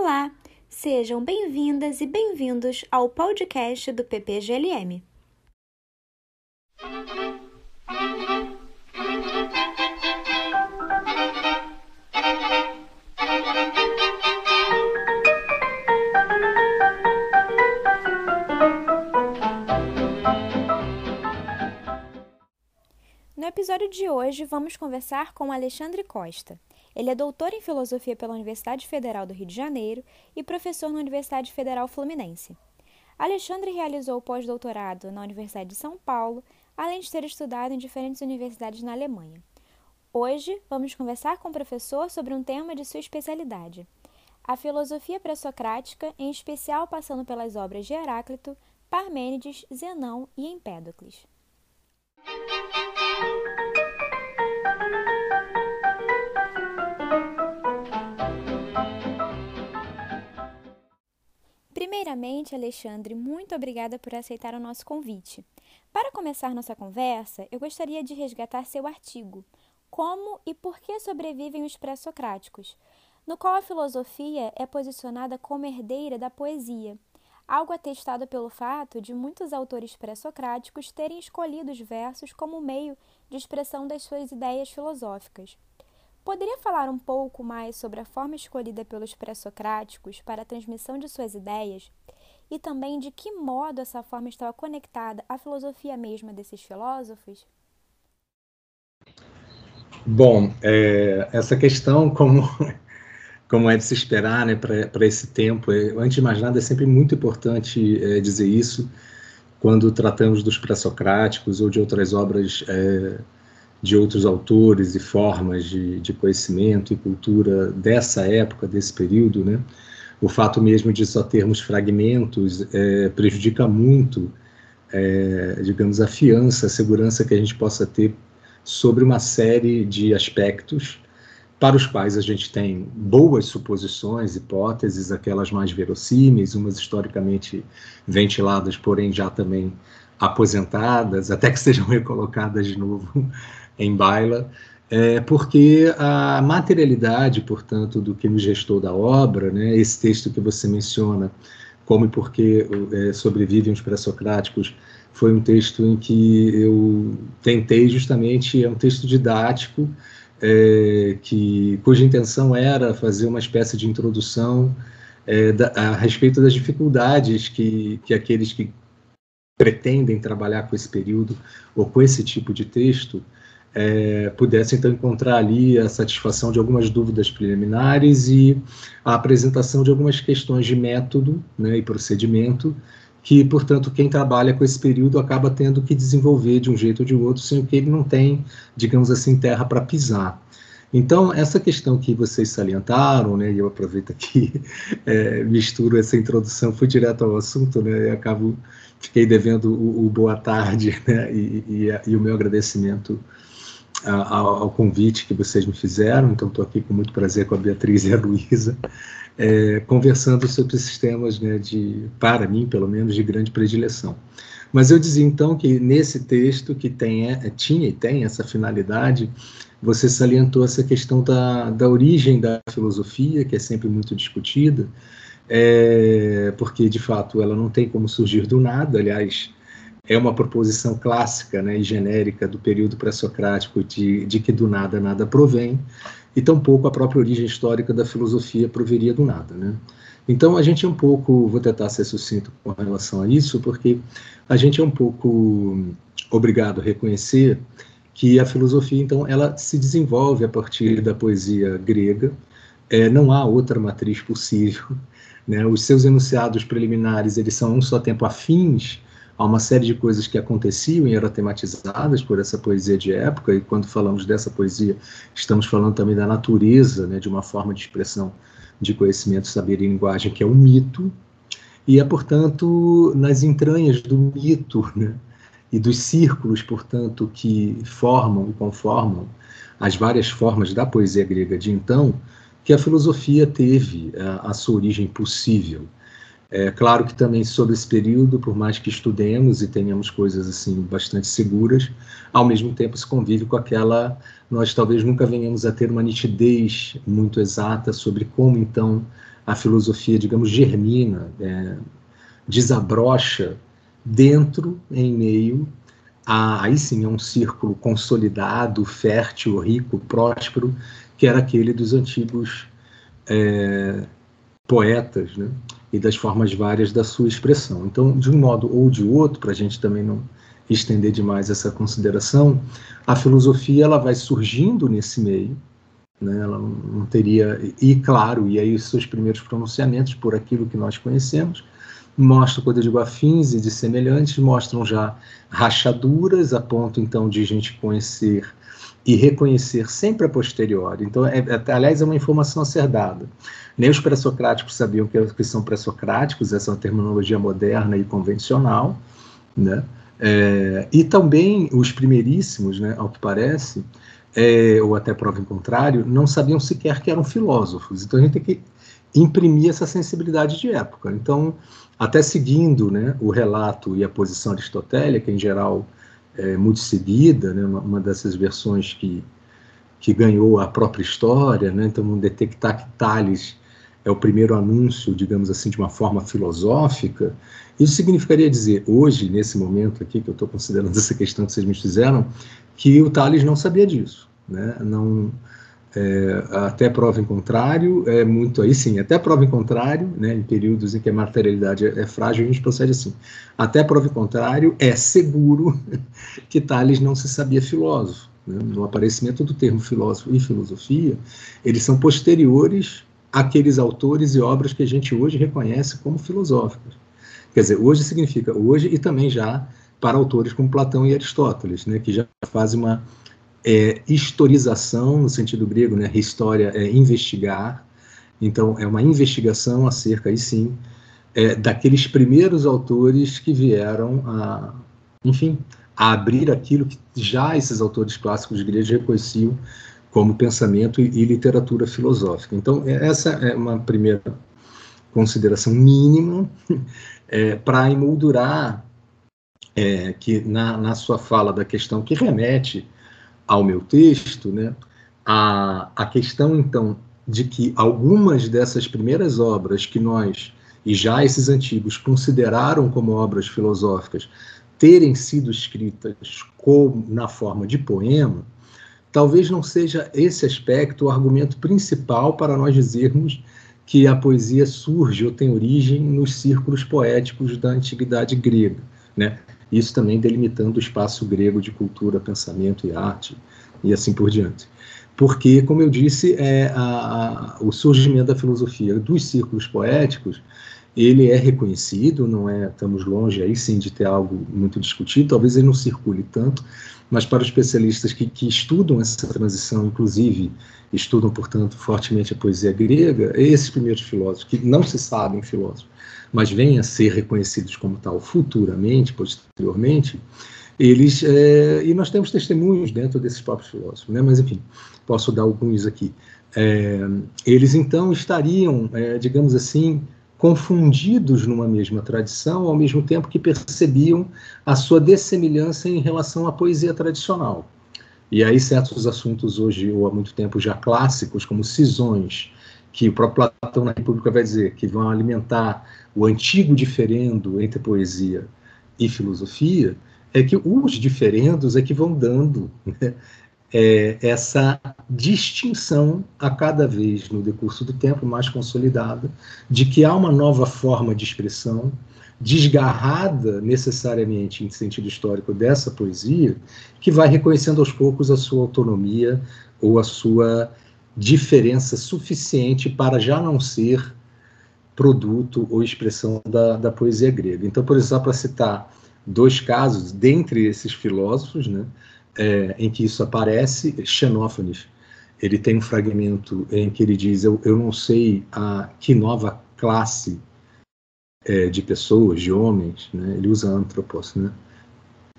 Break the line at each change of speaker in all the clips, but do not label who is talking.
Olá, sejam bem-vindas e bem-vindos ao podcast do PPGLM. No episódio de hoje, vamos conversar com Alexandre Costa. Ele é doutor em filosofia pela Universidade Federal do Rio de Janeiro e professor na Universidade Federal Fluminense. Alexandre realizou pós-doutorado na Universidade de São Paulo, além de ter estudado em diferentes universidades na Alemanha. Hoje, vamos conversar com o professor sobre um tema de sua especialidade, a filosofia pré-socrática, em especial passando pelas obras de Heráclito, Parmênides, Zenão e Empédocles. Primeiramente, Alexandre, muito obrigada por aceitar o nosso convite. Para começar nossa conversa, eu gostaria de resgatar seu artigo Como e por que sobrevivem os pré-socráticos, no qual a filosofia é posicionada como herdeira da poesia, algo atestado pelo fato de muitos autores pré-socráticos terem escolhido os versos como meio de expressão das suas ideias filosóficas. Poderia falar um pouco mais sobre a forma escolhida pelos pré-socráticos para a transmissão de suas ideias e também de que modo essa forma estava conectada à filosofia mesma desses filósofos?
Bom, é, essa questão, como, como é de se esperar né, para esse tempo, é, antes de mais nada, é sempre muito importante é, dizer isso quando tratamos dos pré-socráticos ou de outras obras é, de outros autores e formas de, de conhecimento e cultura dessa época, desse período, né? O fato mesmo de só termos fragmentos é, prejudica muito, é, digamos, a fiança, a segurança que a gente possa ter sobre uma série de aspectos para os quais a gente tem boas suposições, hipóteses, aquelas mais verossímeis, umas historicamente ventiladas, porém já também aposentadas, até que sejam recolocadas de novo em baila, é, porque a materialidade, portanto, do que nos gestou da obra, né, esse texto que você menciona, como e por que é, sobrevivem os pré-socráticos, foi um texto em que eu tentei justamente, é um texto didático, é, que, cuja intenção era fazer uma espécie de introdução é, da, a respeito das dificuldades que, que aqueles que pretendem trabalhar com esse período ou com esse tipo de texto é, pudesse então encontrar ali a satisfação de algumas dúvidas preliminares e a apresentação de algumas questões de método né, e procedimento que, portanto, quem trabalha com esse período acaba tendo que desenvolver de um jeito ou de outro, sem que ele não tem, digamos assim, terra para pisar. Então, essa questão que vocês salientaram, né, e eu aproveito aqui, é, misturo essa introdução, fui direto ao assunto, né, e acabo, fiquei devendo o, o boa tarde, né, e, e, e o meu agradecimento ao convite que vocês me fizeram, então estou aqui com muito prazer com a Beatriz e a Luísa, é, conversando sobre esses temas, né, de, para mim, pelo menos, de grande predileção. Mas eu dizia então que nesse texto que tem, é, tinha e tem essa finalidade, você salientou essa questão da, da origem da filosofia, que é sempre muito discutida, é, porque de fato ela não tem como surgir do nada, aliás, é uma proposição clássica né, e genérica do período pré-socrático de, de que do nada nada provém, e tampouco a própria origem histórica da filosofia proveria do nada. Né? Então a gente é um pouco, vou tentar ser sucinto com relação a isso, porque a gente é um pouco obrigado a reconhecer que a filosofia, então, ela se desenvolve a partir da poesia grega, é, não há outra matriz possível, né? os seus enunciados preliminares, eles são um só tempo afins Há uma série de coisas que aconteciam e eram tematizadas por essa poesia de época, e quando falamos dessa poesia, estamos falando também da natureza, né, de uma forma de expressão de conhecimento, saber e linguagem, que é o mito, e é, portanto, nas entranhas do mito, né, e dos círculos, portanto, que formam e conformam as várias formas da poesia grega de então, que a filosofia teve a, a sua origem possível. É claro que também sobre esse período, por mais que estudemos e tenhamos coisas assim bastante seguras, ao mesmo tempo se convive com aquela nós talvez nunca venhamos a ter uma nitidez muito exata sobre como então a filosofia, digamos, germina, é, desabrocha dentro, em meio a, aí sim é um círculo consolidado, fértil, rico, próspero, que era aquele dos antigos é, poetas, né? E das formas várias da sua expressão. Então, de um modo ou de outro, para a gente também não estender demais essa consideração, a filosofia ela vai surgindo nesse meio, né? ela não teria, e claro, e aí os seus primeiros pronunciamentos por aquilo que nós conhecemos, mostram, quando eu digo afins e de semelhantes, mostram já rachaduras, a ponto então de a gente conhecer e reconhecer sempre a posteriori. Então, é, é, aliás, é uma informação a ser dada. Nem os pré-socráticos sabiam que, que são pré-socráticos, essa é uma terminologia moderna e convencional, né? É, e também os primeiríssimos, né, ao que parece, é, ou até prova em contrário, não sabiam sequer que eram filósofos. Então a gente tem que imprimir essa sensibilidade de época. Então, até seguindo né, o relato e a posição aristotélica, em geral é, muito seguida, né, uma, uma, dessas versões que, que ganhou a própria história, né, então detectar que Tales é o primeiro anúncio, digamos assim, de uma forma filosófica, isso significaria dizer, hoje, nesse momento aqui, que eu estou considerando essa questão que vocês me fizeram, que o Tales não sabia disso. Né? Não, é, até prova em contrário, é muito aí sim, até prova em contrário, né, em períodos em que a materialidade é, é frágil, a gente procede assim. Até prova em contrário, é seguro que Tales não se sabia filósofo. Né? No aparecimento do termo filósofo e filosofia, eles são posteriores àqueles autores e obras que a gente hoje reconhece como filosóficos. Quer dizer, hoje significa hoje e também já para autores como Platão e Aristóteles, né, que já fazem uma é, historização, no sentido grego, né? História é investigar. Então, é uma investigação acerca, aí sim, é, daqueles primeiros autores que vieram a, enfim, a abrir aquilo que já esses autores clássicos gregos reconheciam como pensamento e, e literatura filosófica. Então, é, essa é uma primeira consideração mínima é, para emoldurar é, que na, na sua fala da questão que remete ao meu texto, né, a, a questão, então, de que algumas dessas primeiras obras que nós, e já esses antigos, consideraram como obras filosóficas, terem sido escritas como, na forma de poema, talvez não seja esse aspecto o argumento principal para nós dizermos que a poesia surge ou tem origem nos círculos poéticos da antiguidade grega, né? Isso também delimitando o espaço grego de cultura, pensamento e arte, e assim por diante. Porque, como eu disse, é a, a, o surgimento da filosofia dos círculos poéticos, ele é reconhecido, não é, estamos longe aí sim de ter algo muito discutido, talvez ele não circule tanto, mas para os especialistas que, que estudam essa transição, inclusive estudam, portanto, fortemente a poesia grega, esses primeiros filósofos, que não se sabem filósofos, mas venham a ser reconhecidos como tal futuramente, posteriormente, eles é, e nós temos testemunhos dentro desses próprios filósofos, né? Mas enfim, posso dar alguns aqui. É, eles então estariam, é, digamos assim, confundidos numa mesma tradição, ao mesmo tempo que percebiam a sua dessemelhança em relação à poesia tradicional. E aí certos assuntos hoje ou há muito tempo já clássicos, como cisões, que o próprio Platão na República vai dizer que vão alimentar o antigo diferendo entre poesia e filosofia, é que os diferendos é que vão dando né, é, essa distinção a cada vez no decurso do tempo mais consolidada de que há uma nova forma de expressão desgarrada necessariamente em sentido histórico dessa poesia que vai reconhecendo aos poucos a sua autonomia ou a sua diferença suficiente para já não ser produto ou expressão da, da poesia grega. Então, por exemplo, para citar dois casos, dentre esses filósofos, né, é, em que isso aparece, Xenófanes, ele tem um fragmento em que ele diz, eu, eu não sei a que nova classe é, de pessoas, de homens, né, ele usa antropos, né,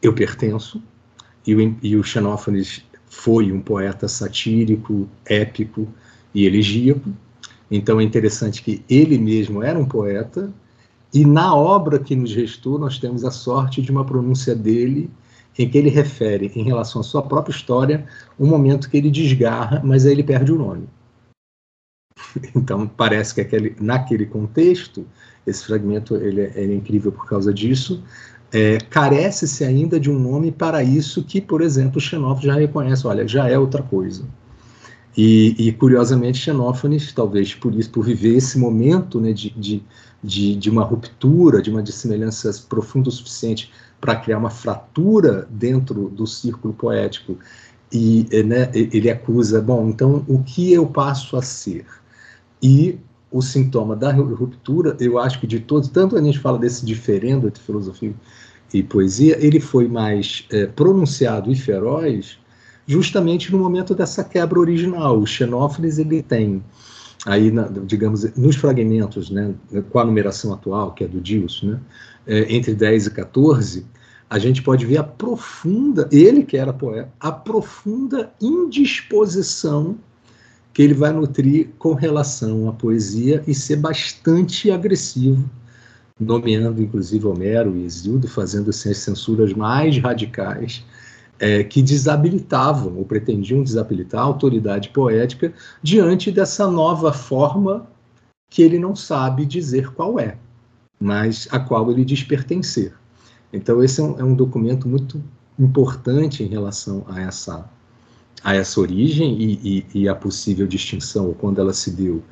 eu pertenço, e o, e o Xenófanes foi um poeta satírico, épico e elegíaco. Então é interessante que ele mesmo era um poeta, e na obra que nos restou, nós temos a sorte de uma pronúncia dele, em que ele refere, em relação à sua própria história, um momento que ele desgarra, mas aí ele perde o nome. Então, parece que aquele, naquele contexto, esse fragmento ele é, ele é incrível por causa disso, é, carece-se ainda de um nome para isso que, por exemplo, Xenófono já reconhece, olha, já é outra coisa. E, e, curiosamente, Xenófanes, talvez por isso, por viver esse momento né, de, de, de, de uma ruptura, de uma dissemelhança profunda o suficiente para criar uma fratura dentro do círculo poético, e né, ele acusa, bom, então o que eu passo a ser? E o sintoma da ruptura, eu acho que de todos, tanto a gente fala desse diferendo entre filosofia e poesia, ele foi mais é, pronunciado e feroz justamente no momento dessa quebra original. O Xenófanes ele tem aí, na, digamos, nos fragmentos, né, com a numeração atual, que é do Dios, né, é, entre 10 e 14, a gente pode ver a profunda, ele que era poeta, a profunda indisposição que ele vai nutrir com relação à poesia e ser bastante agressivo, nomeando inclusive Homero e Isildo, fazendo assim, as censuras mais radicais é, que desabilitavam ou pretendiam desabilitar a autoridade poética diante dessa nova forma que ele não sabe dizer qual é, mas a qual ele diz pertencer. Então, esse é um, é um documento muito importante em relação a essa, a essa origem e, e, e a possível distinção, quando ela se deu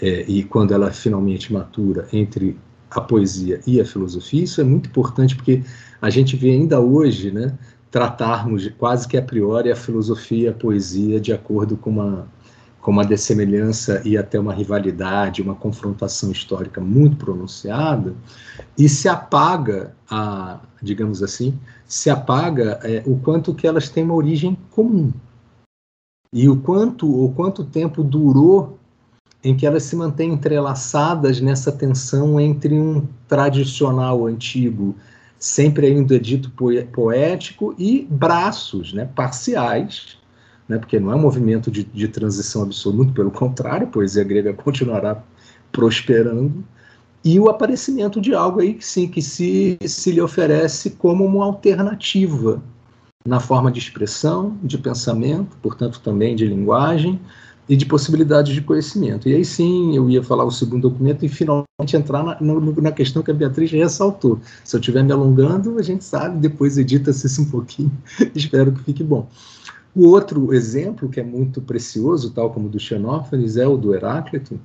é, e quando ela finalmente matura entre a poesia e a filosofia. Isso é muito importante porque a gente vê ainda hoje, né, tratarmos quase que a priori a filosofia e a poesia de acordo com uma, com uma dessemelhança e até uma rivalidade, uma confrontação histórica muito pronunciada, e se apaga, a, digamos assim, se apaga é, o quanto que elas têm uma origem comum. E o quanto, o quanto tempo durou em que elas se mantêm entrelaçadas nessa tensão entre um tradicional antigo sempre ainda dito poético, e braços né, parciais, né, porque não é um movimento de, de transição absoluto, pelo contrário, a poesia grega continuará prosperando, e o aparecimento de algo aí que sim, que se, se lhe oferece como uma alternativa na forma de expressão, de pensamento, portanto também de linguagem, e de possibilidades de conhecimento. E aí sim eu ia falar o segundo documento e finalmente entrar na, na questão que a Beatriz ressaltou. Se eu estiver me alongando, a gente sabe, depois edita-se isso um pouquinho, espero que fique bom. O outro exemplo, que é muito precioso, tal como o do Xenófanes, é o do Heráclito,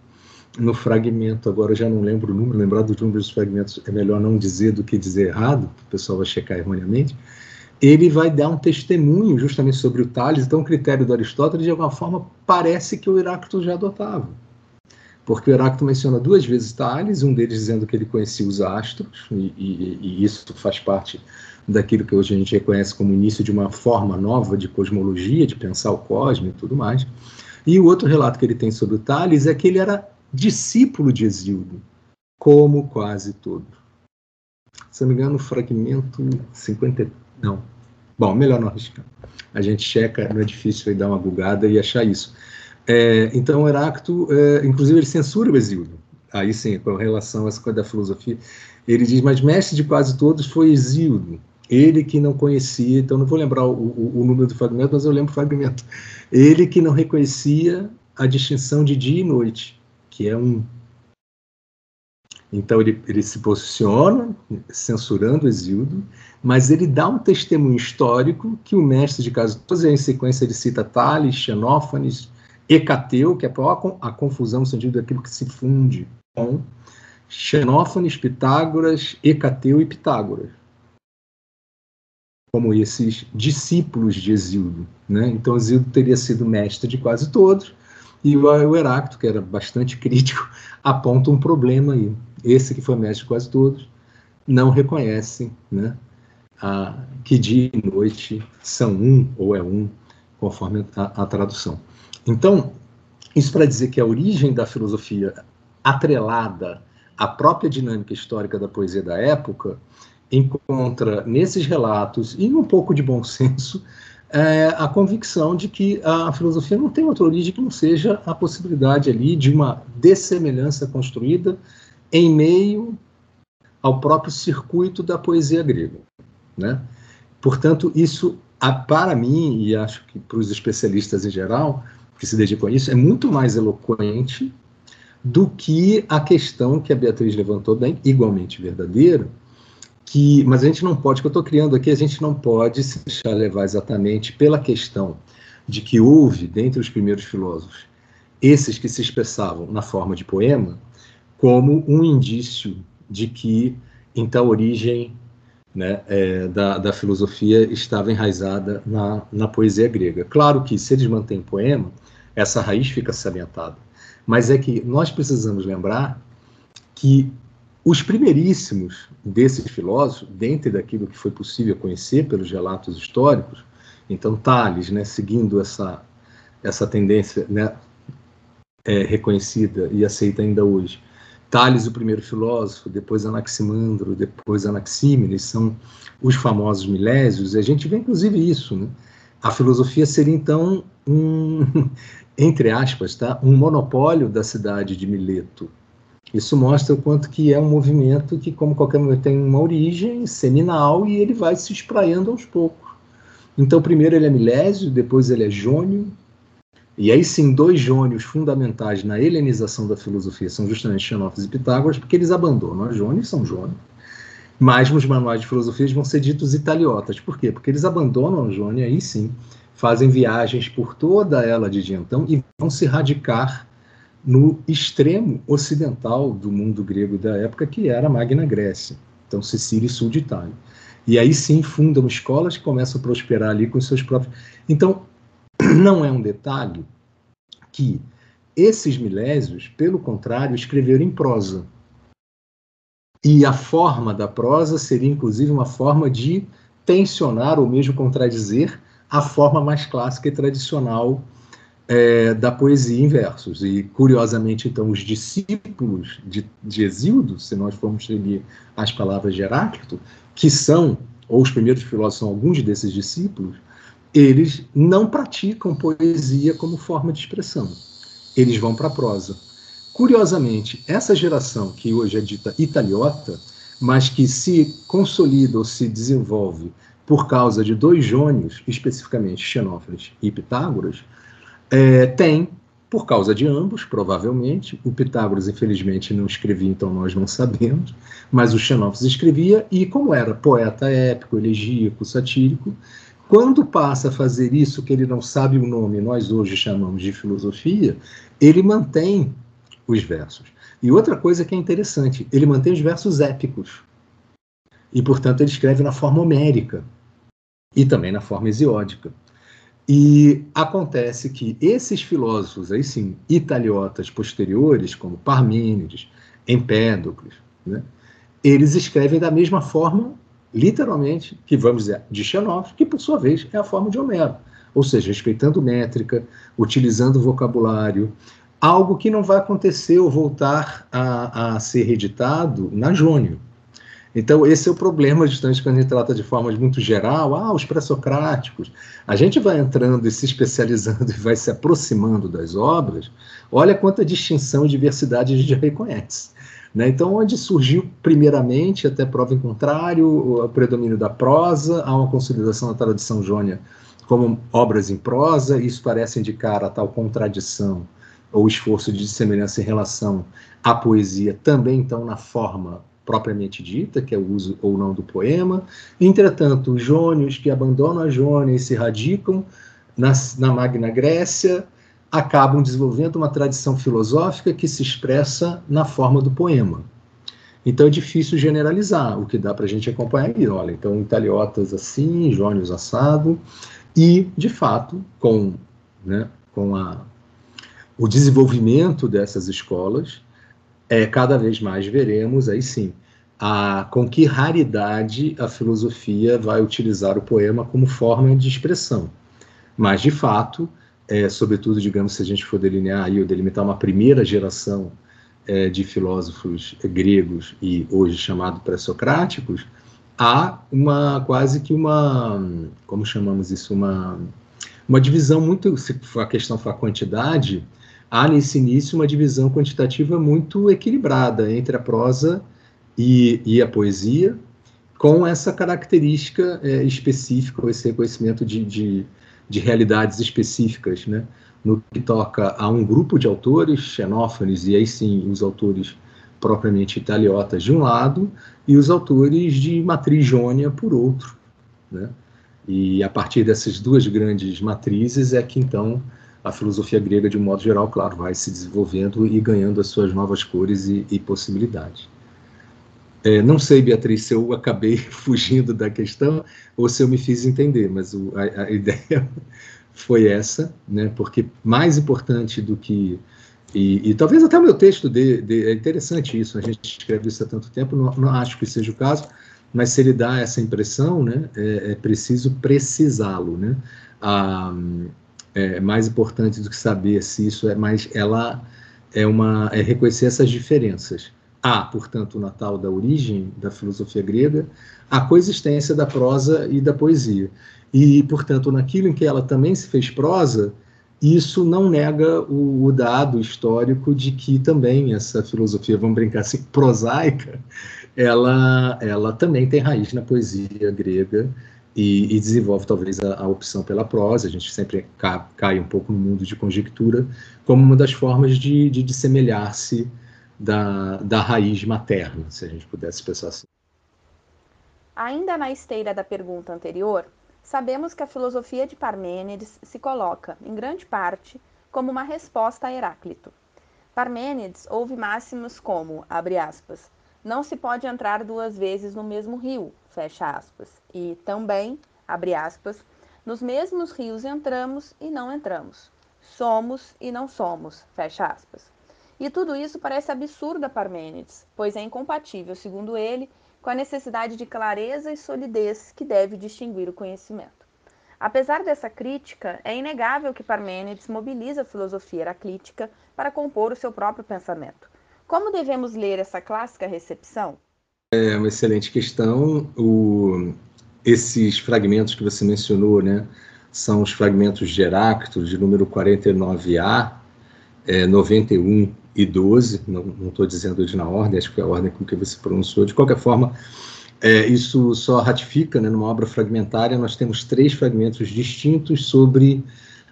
no fragmento, agora eu já não lembro o número, lembrar dos números dos fragmentos é melhor não dizer do que dizer errado, o pessoal vai checar erroneamente, ele vai dar um testemunho justamente sobre o Tales. Então, o critério do Aristóteles, de alguma forma, parece que o Heráclito já adotava. Porque o Heráclito menciona duas vezes Tales, um deles dizendo que ele conhecia os astros, e, e, e isso faz parte daquilo que hoje a gente reconhece como início de uma forma nova de cosmologia, de pensar o cosmos e tudo mais. E o outro relato que ele tem sobre o Tales é que ele era discípulo de Exildo, como quase todos. Se não me engano, fragmento 50, não. Bom, melhor não arriscar. A gente checa, não é difícil dar uma bugada e achar isso. É, então, Heráclito, é, inclusive, ele censura o Exílio. Aí sim, com relação a essa coisa da filosofia, ele diz, mas mestre de quase todos foi Exílio. Ele que não conhecia, então não vou lembrar o, o, o número do fragmento, mas eu lembro o fragmento. Ele que não reconhecia a distinção de dia e noite, que é um então ele, ele se posiciona censurando Exildo, mas ele dá um testemunho histórico que o mestre de caso, em sequência ele cita Tales, Xenófanes, Hecateu, que é a, a confusão no sentido daquilo que se funde com Xenófanes, Pitágoras, Hecateu e Pitágoras, como esses discípulos de Exildo. Né? Então Exildo teria sido mestre de quase todos, e o Heráclito, que era bastante crítico, aponta um problema aí esse que foi mestre de quase todos, não reconhecem né, a, que dia e noite são um ou é um, conforme a, a tradução. Então, isso para dizer que a origem da filosofia atrelada à própria dinâmica histórica da poesia da época encontra nesses relatos e um pouco de bom senso é, a convicção de que a filosofia não tem outra origem que não seja a possibilidade ali de uma dessemelhança construída em meio ao próprio circuito da poesia grega. Né? Portanto, isso, para mim, e acho que para os especialistas em geral, que se dedicam a isso, é muito mais eloquente do que a questão que a Beatriz levantou bem, igualmente verdadeira, que, mas a gente não pode, que eu estou criando aqui, a gente não pode se deixar levar exatamente pela questão de que houve, dentre os primeiros filósofos, esses que se expressavam na forma de poema, como um indício de que, então, a origem né, é, da, da, filosofia estava enraizada na, na poesia grega. Claro que, se eles mantêm poema, essa raiz fica salientada. Mas é que nós precisamos lembrar que os primeiríssimos desses filósofos, dentro daquilo que foi possível conhecer pelos relatos históricos, então Tales, né, seguindo essa, essa tendência né, é, reconhecida e aceita ainda hoje, Tales, o primeiro filósofo, depois Anaximandro, depois Anaxímenes, são os famosos milésios, e a gente vê inclusive isso. Né? A filosofia seria então um, entre aspas, tá, um monopólio da cidade de Mileto, isso mostra o quanto que é um movimento que, como qualquer movimento, tem uma origem seminal e ele vai se espraiando aos poucos. Então, primeiro ele é milésio, depois ele é jônio, e aí sim, dois jônios fundamentais na helenização da filosofia são justamente Xenófilo e Pitágoras, porque eles abandonam a jônio e são jônio. Mas nos manuais de filosofia vão ser ditos italiotas. Por quê? Porque eles abandonam a jônio e aí sim fazem viagens por toda ela de então e vão se radicar no extremo ocidental do mundo grego da época, que era a Magna Grécia, então Sicília e sul de Itália. E aí sim fundam escolas que começam a prosperar ali com seus próprios. Então, não é um detalhe que esses milésios, pelo contrário, escreveram em prosa. E a forma da prosa seria, inclusive, uma forma de tensionar ou mesmo contradizer a forma mais clássica e tradicional é, da poesia em versos. E, curiosamente, então, os discípulos de, de se nós formos seguir as palavras de Heráclito, que são, ou os primeiros filósofos são alguns desses discípulos, eles não praticam poesia como forma de expressão. Eles vão para a prosa. Curiosamente, essa geração que hoje é dita italiota, mas que se consolida ou se desenvolve por causa de dois jônios, especificamente Xenófanes e Pitágoras, é, tem, por causa de ambos, provavelmente. O Pitágoras, infelizmente, não escrevia, então nós não sabemos, mas o Xenófis escrevia, e como era poeta épico, elegíaco, satírico, quando passa a fazer isso que ele não sabe o nome, nós hoje chamamos de filosofia, ele mantém os versos. E outra coisa que é interessante, ele mantém os versos épicos. E, portanto, ele escreve na forma homérica e também na forma hesiódica. E acontece que esses filósofos, aí sim, italiotas posteriores, como Parmênides, Empédocles, né, eles escrevem da mesma forma, literalmente, que vamos dizer, de Xenófilo, que por sua vez é a forma de Homero. Ou seja, respeitando métrica, utilizando vocabulário, algo que não vai acontecer ou voltar a, a ser reeditado na Jônio. Então, esse é o problema, justamente, quando a gente trata de formas muito geral, ah, os pré-socráticos. A gente vai entrando e se especializando e vai se aproximando das obras, olha quanta distinção e diversidade a gente reconhece. Né? Então, onde surgiu, primeiramente, até prova em contrário, o predomínio da prosa, há uma consolidação da tradição jônia como obras em prosa, isso parece indicar a tal contradição ou esforço de semelhança em relação à poesia, também, então, na forma propriamente dita, que é o uso ou não do poema. Entretanto, os jônios que abandonam a Jônia e se radicam na, na Magna Grécia acabam desenvolvendo uma tradição filosófica que se expressa na forma do poema. Então é difícil generalizar, o que dá para a gente acompanhar aí, olha, então italiotas assim, jônios assado, e, de fato, com, né, com a, o desenvolvimento dessas escolas, é, cada vez mais veremos, aí sim, a, com que raridade a filosofia vai utilizar o poema como forma de expressão. Mas, de fato, é, sobretudo, digamos, se a gente for delinear aí, ou delimitar uma primeira geração é, de filósofos gregos e hoje chamados pré-socráticos, há uma quase que uma, como chamamos isso, uma, uma divisão muito, se a questão for a quantidade, há nesse início uma divisão quantitativa muito equilibrada entre a prosa e, e a poesia, com essa característica é, específica, esse reconhecimento de, de, de, realidades específicas, né? no que toca a um grupo de autores, Xenófanes, e aí sim os autores propriamente italiotas de um lado, e os autores de matriz jônia por outro. Né? E a partir dessas duas grandes matrizes é que então a filosofia grega, de um modo geral, claro, vai se desenvolvendo e ganhando as suas novas cores e, e possibilidades. É, não sei, Beatriz, se eu acabei fugindo da questão ou se eu me fiz entender, mas o, a, a, ideia foi essa, né? Porque mais importante do que e, e talvez até o meu texto de, é interessante isso. A gente escreve isso há tanto tempo, não, não, acho que seja o caso, mas se ele dá essa impressão, né? É, é preciso precisá-lo, né? Ah, é mais importante do que saber se isso é mais ela é uma é reconhecer essas diferenças há, portanto, o Natal da origem da filosofia grega, a coexistência da prosa e da poesia. E, portanto, naquilo em que ela também se fez prosa, isso não nega o, o dado histórico de que também essa filosofia, vamos brincar assim, prosaica, ela, ela também tem raiz na poesia grega e, e desenvolve talvez a, a, opção pela prosa. A gente sempre cai, cai, um pouco no mundo de conjectura como uma das formas de, de dissemelhar-se da, da raiz materna, se a gente pudesse pensar assim.
Ainda na esteira da pergunta anterior, sabemos que a filosofia de Parmênides se coloca, em grande parte, como uma resposta a Heráclito. Parmênides ouve máximos como, abre aspas, não se pode entrar duas vezes no mesmo rio, fecha aspas, e também, abre aspas, nos mesmos rios entramos e não entramos, somos e não somos, fecha aspas. E tudo isso parece absurdo a Parmênides, pois é incompatível, segundo ele, com a necessidade de clareza e solidez que deve distinguir o conhecimento. Apesar dessa crítica, é inegável que Parmênides mobiliza a filosofia heraclítica para compor o seu próprio pensamento. Como devemos ler essa clássica recepção?
É uma excelente questão. O, esses fragmentos que você mencionou, né, são os fragmentos de Heráclito, de número 49a, é, 91 e 12, não estou dizendo de na ordem, acho que é a ordem com que você pronunciou. De qualquer forma, é, isso só ratifica, né, numa obra fragmentária, nós temos três fragmentos distintos sobre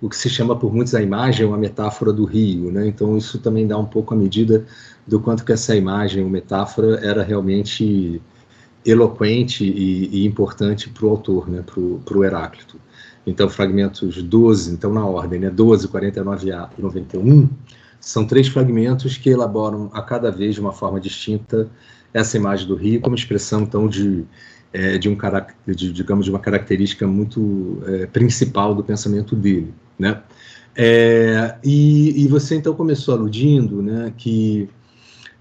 o que se chama por muitos a imagem ou a metáfora do rio. Né? Então, isso também dá um pouco a medida do quanto que essa imagem ou metáfora era realmente eloquente e, e importante para o autor, né, para o Heráclito. Então, fragmentos 12, então na ordem, né, 12, 49a e 91, são três fragmentos que elaboram a cada vez de uma forma distinta essa imagem do rio como expressão então de é, de um de, digamos de uma característica muito é, principal do pensamento dele, né? É, e, e, você então começou aludindo, né, que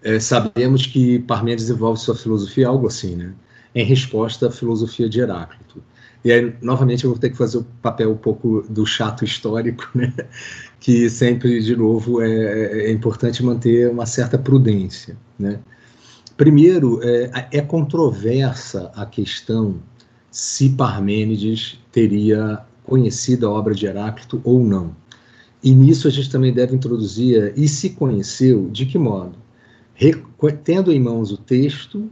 é, sabemos que Parmênides desenvolve sua filosofia algo assim, né, em resposta à filosofia de Heráclito. E aí, novamente, eu vou ter que fazer o papel um pouco do chato histórico, né? Que sempre, de novo, é, é, é importante manter uma certa prudência. Né? Primeiro, é, é controversa a questão se Parmênides teria conhecido a obra de Heráclito ou não. E nisso a gente também deve introduzir, e se conheceu, de que modo? Tendo em mãos o texto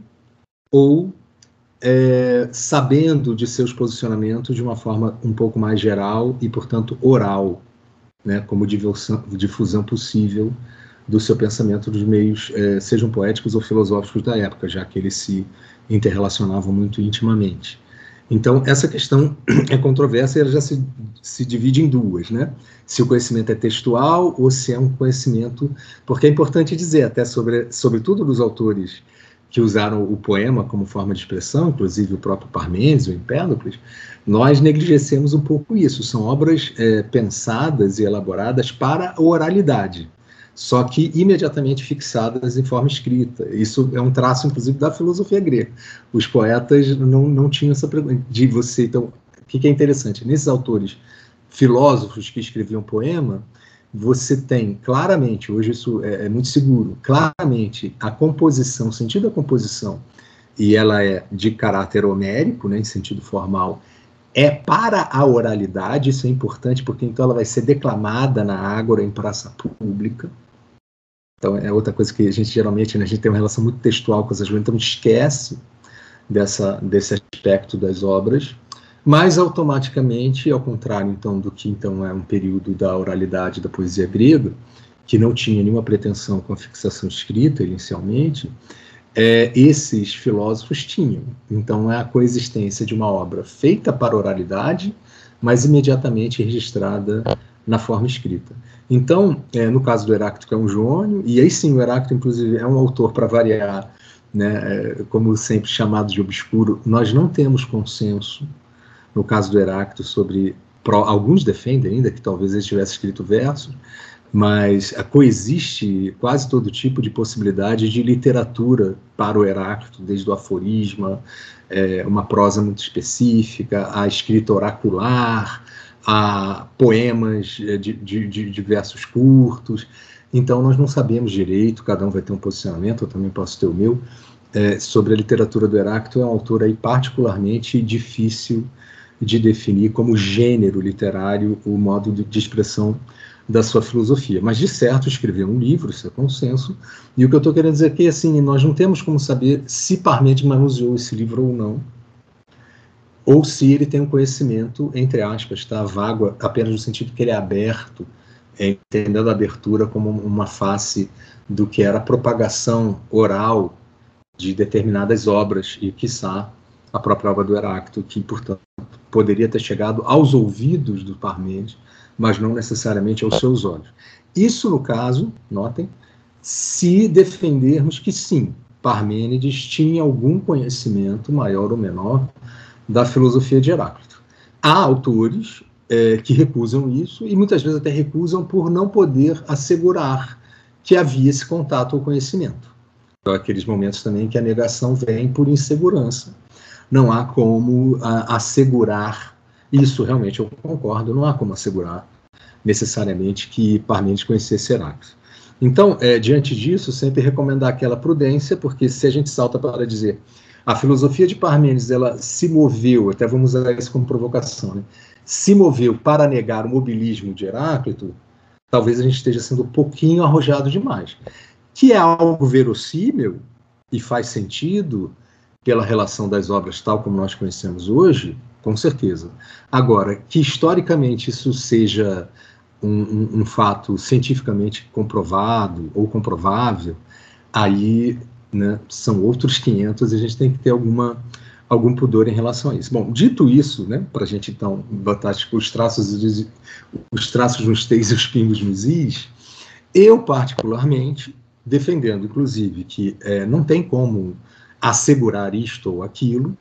ou é, sabendo de seus posicionamentos de uma forma um pouco mais geral e, portanto, oral, né, como difusão, difusão possível do seu pensamento dos meios, é, sejam poéticos ou filosóficos da época, já que eles se interrelacionavam muito intimamente. Então, essa questão é controversa e ela já se, se divide em duas, né? Se o conhecimento é textual ou se é um conhecimento. Porque é importante dizer, até sobre, sobretudo dos autores que usaram o poema como forma de expressão, inclusive o próprio Parmênides, o Empédocles, nós negligecemos um pouco isso. São obras é, pensadas e elaboradas para a oralidade, só que imediatamente fixadas em forma escrita. Isso é um traço, inclusive, da filosofia grega. Os poetas não, não tinham essa pergunta de você. Então, o que é interessante? Nesses autores filósofos que escreviam poema, você tem claramente, hoje isso é, é, muito seguro, claramente a composição, o sentido da composição, e ela é de caráter homérico, né, em sentido formal, é para a oralidade, isso é importante, porque então ela vai ser declamada na ágora, em praça pública. Então é outra coisa que a gente geralmente, né, a gente tem uma relação muito textual com essas coisas, então esquece dessa, desse aspecto das obras. Mas automaticamente, ao contrário então do que então é um período da oralidade da poesia grega, que não tinha nenhuma pretensão com a fixação escrita inicialmente, é, esses filósofos tinham. Então é a coexistência de uma obra feita para oralidade, mas imediatamente registrada na forma escrita. Então, é, no caso do Heráclito, é um jônio, e aí sim o Heráclito, inclusive, é um autor para variar, né, é, como sempre chamado de obscuro, nós não temos consenso, no caso do Heráclito, sobre. Alguns defendem ainda que talvez ele tivesse escrito versos, mas coexiste quase todo tipo de possibilidade de literatura para o Heráclito, desde o aforisma, é, uma prosa muito específica, a escrita oracular, a poemas é, de, de, de, versos curtos. Então, nós não sabemos direito, cada um vai ter um posicionamento, eu também posso ter o meu, é, sobre a literatura do Heráclito. É um autor aí particularmente difícil de definir como gênero literário o modo de, de expressão da sua filosofia. Mas, de certo, escreveu um livro, isso é consenso, e o que eu estou querendo dizer aqui é assim, nós não temos como saber se Parmênides manuseou esse livro ou não, ou se ele tem um conhecimento, entre aspas, está vago, apenas no sentido que ele é aberto, é, entendendo a abertura como uma face do que era a propagação oral de determinadas obras, e, quiçá, a própria obra do Heráclito, que, portanto, poderia ter chegado aos ouvidos do Parmênides, mas não necessariamente aos seus olhos. Isso, no caso, notem, se defendermos que sim, Parmênides tinha algum conhecimento, maior ou menor, da filosofia de Heráclito. Há autores é, que recusam isso e muitas vezes até recusam por não poder assegurar que havia esse contato ou conhecimento. Então, aqueles momentos também que a negação vem por insegurança. Não há como a, assegurar isso, realmente eu concordo, não há como assegurar necessariamente que Parmênides conhecesse Heráclito. Então, é, diante disso, sempre recomendar aquela prudência, porque se a gente salta para dizer a filosofia de Parmênides ela se moveu, até vamos usar isso como provocação, né? se moveu para negar o mobilismo de Heráclito, talvez a gente esteja sendo um pouquinho arrojado demais. Que é algo verossímil e faz sentido pela relação das obras tal como nós conhecemos hoje, com certeza. Agora, que historicamente isso seja um, um, um, fato cientificamente comprovado ou comprovável, aí né, são outros 500 e a gente tem que ter alguma algum pudor em relação a isso. Bom, dito isso, né, para a gente então botar tipo, os traços os traços nos T's e os pingos nos Is, eu particularmente defendendo, inclusive, que é, não tem como assegurar isto ou aquilo,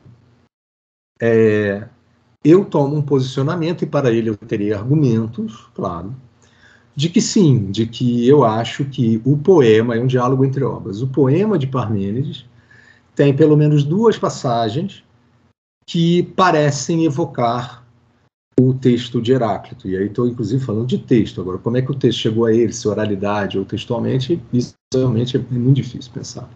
é, eu tomo um posicionamento, e para ele eu terei argumentos, claro, de que sim, de que eu acho que o poema é um diálogo entre obras. O poema de Parmênides tem pelo menos duas passagens que parecem evocar o texto de Heráclito. E aí estou, inclusive, falando de texto. Agora, como é que o texto chegou a ele, se oralidade ou textualmente, isso realmente é muito difícil pensar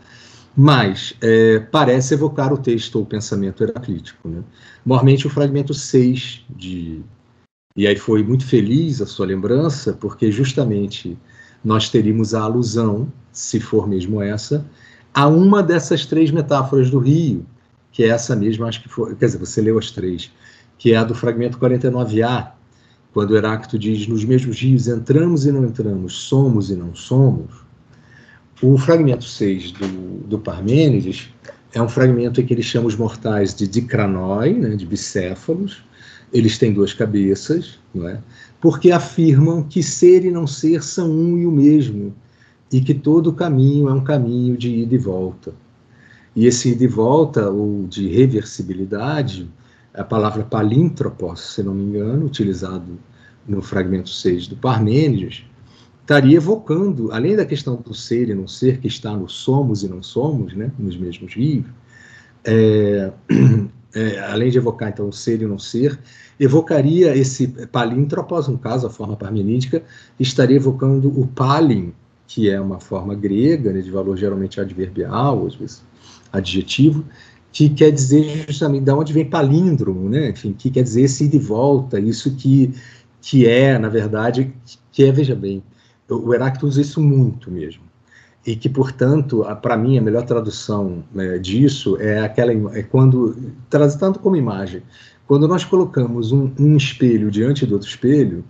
mas é, parece evocar o texto ou pensamento heraclítico. Né? Mormente o fragmento 6 de. E aí foi muito feliz a sua lembrança, porque justamente nós teríamos a alusão, se for mesmo essa, a uma dessas três metáforas do rio, que é essa mesma, acho que foi, quer dizer, você leu as três, que é a do fragmento 49a, quando Heráclito diz: Nos mesmos rios entramos e não entramos, somos e não somos. O fragmento 6 do, do Parmênides é um fragmento em que ele chama os mortais de dicranoi, né, de bicéfalos. Eles têm duas cabeças, não é? porque afirmam que ser e não ser são um e o mesmo, e que todo caminho é um caminho de ida e volta. E esse ida e volta, ou de reversibilidade, a palavra palíntropos, se não me engano, utilizado no fragmento 6 do Parmênides, estaria evocando, além da questão do ser e não ser, que está no somos e não somos, né, nos mesmos rios, é, é, além de evocar então o ser e não ser, evocaria esse palíntropos, no caso a forma parmenítica, estaria evocando o palin, que é uma forma grega, né, de valor geralmente adverbial, às vezes adjetivo, que quer dizer justamente de onde vem palíndromo, né? Enfim, que quer dizer esse ida e volta, isso que, que é, na verdade, que é, veja bem, o Heráclito usa isso muito mesmo. e que, portanto, para mim, a melhor tradução né, disso é aquela é quando, tratando como imagem, quando nós colocamos um, um, espelho diante do outro espelho,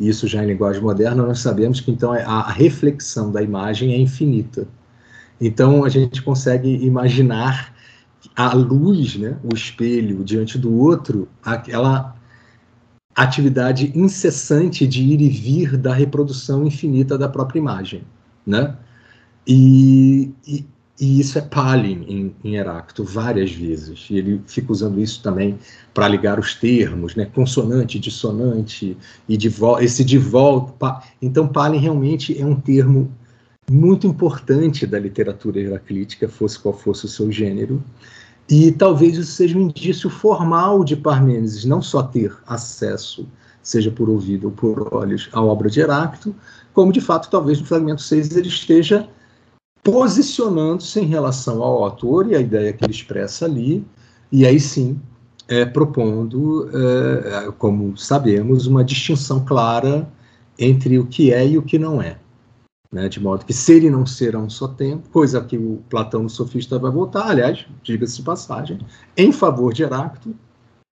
isso já em linguagem moderna, nós sabemos que então a, a reflexão da imagem é infinita. Então a gente consegue imaginar a luz, né, o espelho diante do outro, aquela atividade incessante de ir e vir da reprodução infinita da própria imagem, né? E, e, e isso é Palin em, em Heráclito várias vezes. E ele fica usando isso também para ligar os termos, né? consonante, dissonante, e de esse de volta. Então, Palin realmente é um termo muito importante da literatura heraclítica, fosse qual fosse o seu gênero. E talvez isso seja um indício formal de Parmênides, não só ter acesso, seja por ouvido ou por olhos, à obra de Heráclito, como de fato, talvez no fragmento 6 ele esteja posicionando-se em relação ao autor e a ideia que ele expressa ali, e aí sim é, propondo, é, como sabemos, uma distinção clara entre o que é e o que não é. Né, de modo que ser e não ser a um só tempo, coisa que o Platão no Sofista vai voltar, aliás, diga-se de passagem, em favor de Heráclito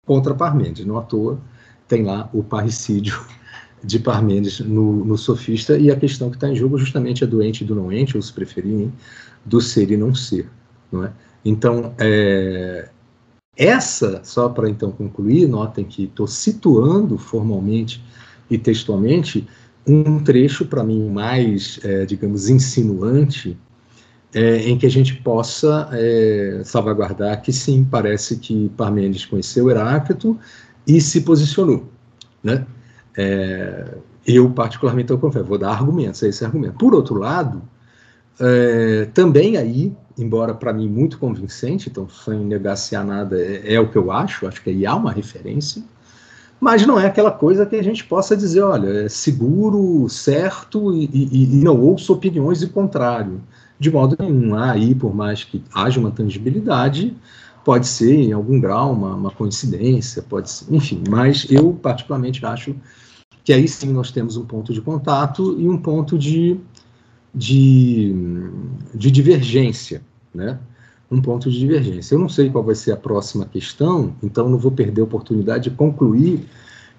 contra Parmênides. Não à toa tem lá o parricídio de Parmênides no, no Sofista, e a questão que está em jogo justamente é do ente e do não ente, ou se preferirem, do ser e não ser. Não é? Então, é, essa, só para então concluir, notem que estou situando formalmente e textualmente um trecho, para mim, mais, é, digamos, insinuante, é, em que a gente possa é, salvaguardar que sim, parece que Parmênides conheceu Heráclito e se posicionou. Né? É, eu, particularmente, eu confesso, vou dar argumentos a esse argumento. Por outro lado, é, também aí, embora para mim muito convincente, então sem negaciar nada, é, é, o que eu acho, acho que aí há uma referência, mas não é aquela coisa que a gente possa dizer, olha, é seguro, certo, e, e, e não ouço opiniões de contrário. De modo nenhum, aí, por mais que haja uma tangibilidade, pode ser em algum grau uma, uma coincidência, pode ser, enfim, mas eu particularmente acho que aí sim nós temos um ponto de contato e um ponto de, de, de divergência, né? Um ponto de divergência. Eu não sei qual vai ser a próxima questão, então não vou perder a oportunidade de concluir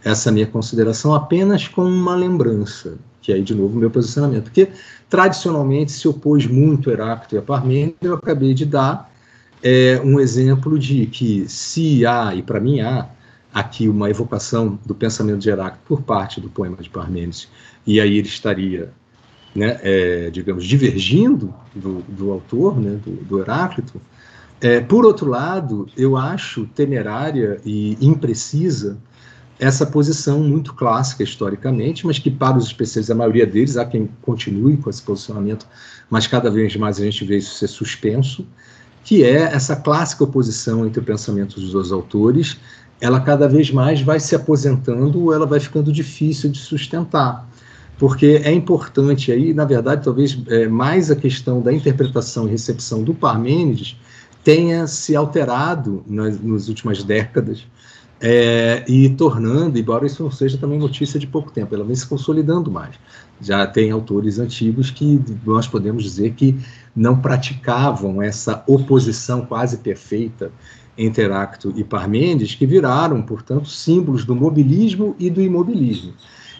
essa minha consideração apenas com uma lembrança, que aí, de novo, meu posicionamento. Porque, tradicionalmente, se opôs muito Heráclito e a Parmênides, eu acabei de dar é, um exemplo de que, se há, e para mim há, aqui uma evocação do pensamento de Heráclito por parte do poema de Parmênides, e aí ele estaria, né, é, digamos, divergindo do, do autor, né, do, do Heráclito. É, por outro lado, eu acho temerária e imprecisa essa posição muito clássica historicamente, mas que para os especialistas, a maioria deles, há quem continue com esse posicionamento, mas cada vez mais a gente vê isso ser suspenso, que é essa clássica oposição entre o pensamento dos dois autores ela cada vez mais vai se aposentando ou ela vai ficando difícil de sustentar. Porque é importante aí, na verdade, talvez é, mais a questão da interpretação e recepção do Parmênides tenha se alterado nas, nas últimas décadas é, e tornando, embora isso não seja também notícia de pouco tempo, ela vem se consolidando mais. Já tem autores antigos que nós podemos dizer que não praticavam essa oposição quase perfeita entre Heráclito e Parmênides, que viraram, portanto, símbolos do mobilismo e do imobilismo.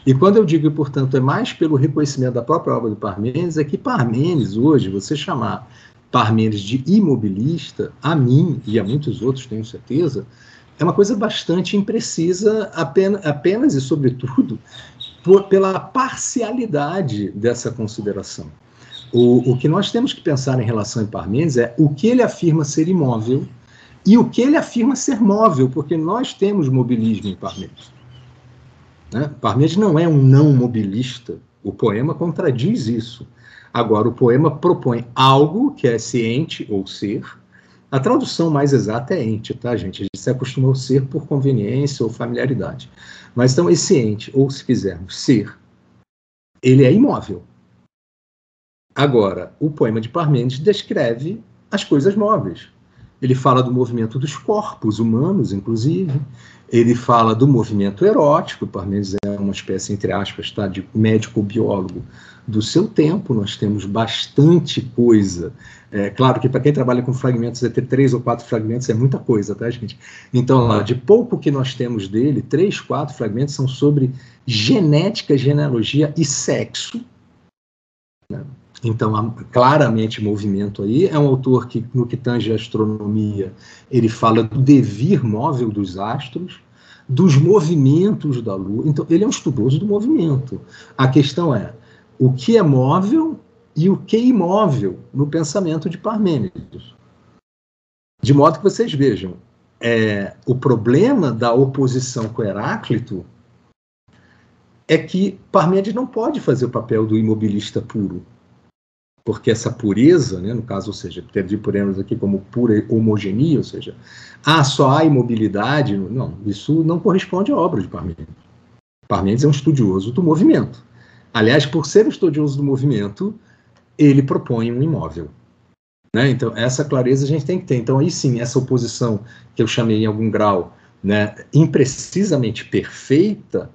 E quando eu digo, portanto, é mais pelo reconhecimento da própria obra do Parmênides, é que Parmênides, hoje, você chamar Parmênides de imobilista, a mim e a muitos outros, tenho certeza, é uma coisa bastante imprecisa, apenas, e sobretudo por, pela parcialidade dessa consideração. O, o que nós temos que pensar em relação a Parmênides é o que ele afirma ser imóvel e o que ele afirma ser móvel, porque nós temos mobilismo em Parmênides. Né? Parmênides não é um não mobilista. O poema contradiz isso. Agora, o poema propõe algo que é ciente ou ser. A tradução mais exata é ente, tá, gente? A gente se acostumou a ser por conveniência ou familiaridade. Mas então, esse ente, ou se quisermos, ser, ele é imóvel. Agora, o poema de Parmênides descreve as coisas móveis. Ele fala do movimento dos corpos humanos, inclusive. Ele fala do movimento erótico. Parmênides é uma espécie, entre aspas, tá, de médico-biólogo do seu tempo, nós temos bastante coisa. É, claro que para quem trabalha com fragmentos, ter três ou quatro fragmentos é muita coisa, tá, gente? Então, lá, de pouco que nós temos dele, três, quatro fragmentos são sobre genética, genealogia e sexo. Né? Então, há claramente movimento aí. É um autor que, no que tange a astronomia, ele fala do devir móvel dos astros, dos movimentos da Lua. Então, ele é um estudioso do movimento. A questão é o que é móvel e o que é imóvel no pensamento de Parmênides. De modo que vocês vejam, é, o problema da oposição com Heráclito é que Parmênides não pode fazer o papel do imobilista puro porque essa pureza, né, no caso, ou seja, podemos aqui como pura homogeneia, ou seja, ah, só há imobilidade, não, isso não corresponde à obra de Parmênides. Parmênides é um estudioso do movimento. Aliás, por ser um estudioso do movimento, ele propõe um imóvel. Né? Então, essa clareza a gente tem que ter. Então, aí sim, essa oposição que eu chamei em algum grau né, imprecisamente perfeita,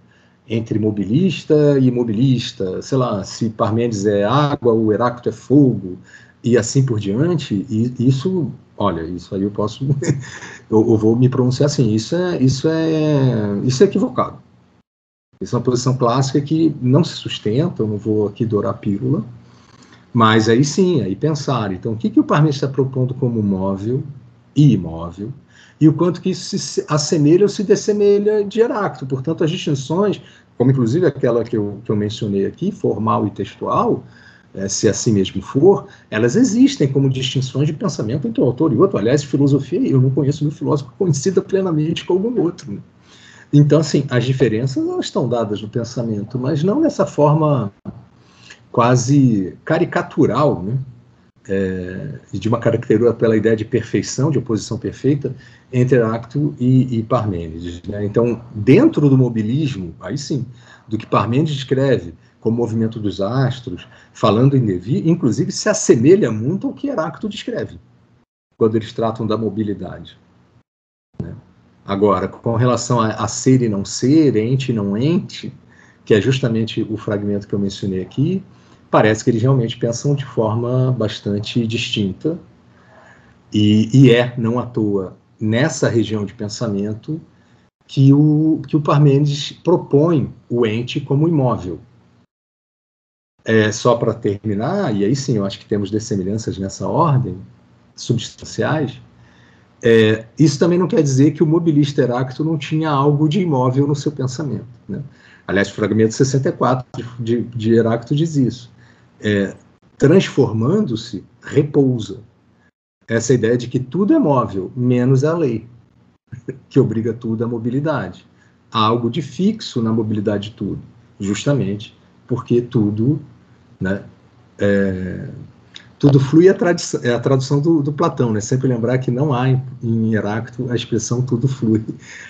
entre mobilista e imobilista, sei lá, se Parmênides é água, o Heráclito é fogo, e assim por diante, e isso, olha, isso aí eu posso, eu, eu, vou me pronunciar assim, isso é, isso é, isso é equivocado. Isso é uma posição clássica que não se sustenta, eu não vou aqui dourar a pílula, mas aí sim, aí pensar, então, o que, que o Parmênides está propondo como móvel e imóvel, e o quanto que isso se assemelha ou se dessemelha de Heráclito. Portanto, as distinções, como inclusive aquela que eu, que eu mencionei aqui, formal e textual, é, se assim mesmo for, elas existem como distinções de pensamento entre um autor e outro. Aliás, filosofia, eu não conheço um filósofo conhecida plenamente com algum outro. Né? Então, assim, as diferenças elas estão dadas no pensamento, mas não dessa forma quase caricatural, né? É, de uma característica pela ideia de perfeição, de oposição perfeita, entre Heráclito e, e Parmênides. Né? Então, dentro do mobilismo, aí sim, do que Parmênides descreve como movimento dos astros, falando em Levi, inclusive se assemelha muito ao que Heráclito descreve, quando eles tratam da mobilidade. Né? Agora, com relação a, a ser e não ser, ente e não ente, que é justamente o fragmento que eu mencionei aqui, parece que eles realmente pensam de forma bastante distinta. E, e é, não à toa, nessa região de pensamento que o, que o Parmênides propõe o ente como imóvel. É, só para terminar, e aí sim eu acho que temos dessemelhanças nessa ordem, substanciais, é, isso também não quer dizer que o mobilista Heráclito não tinha algo de imóvel no seu pensamento. Né? Aliás, o fragmento 64 de, de Heráclito diz isso é, transformando-se, repousa. Essa ideia de que tudo é móvel, menos a lei, que obriga tudo à mobilidade. Há algo de fixo na mobilidade de tudo, justamente porque tudo, né, é, tudo flui, é é a tradução do, do, Platão, né? Sempre lembrar que não há em, em Heráclito a expressão tudo flui.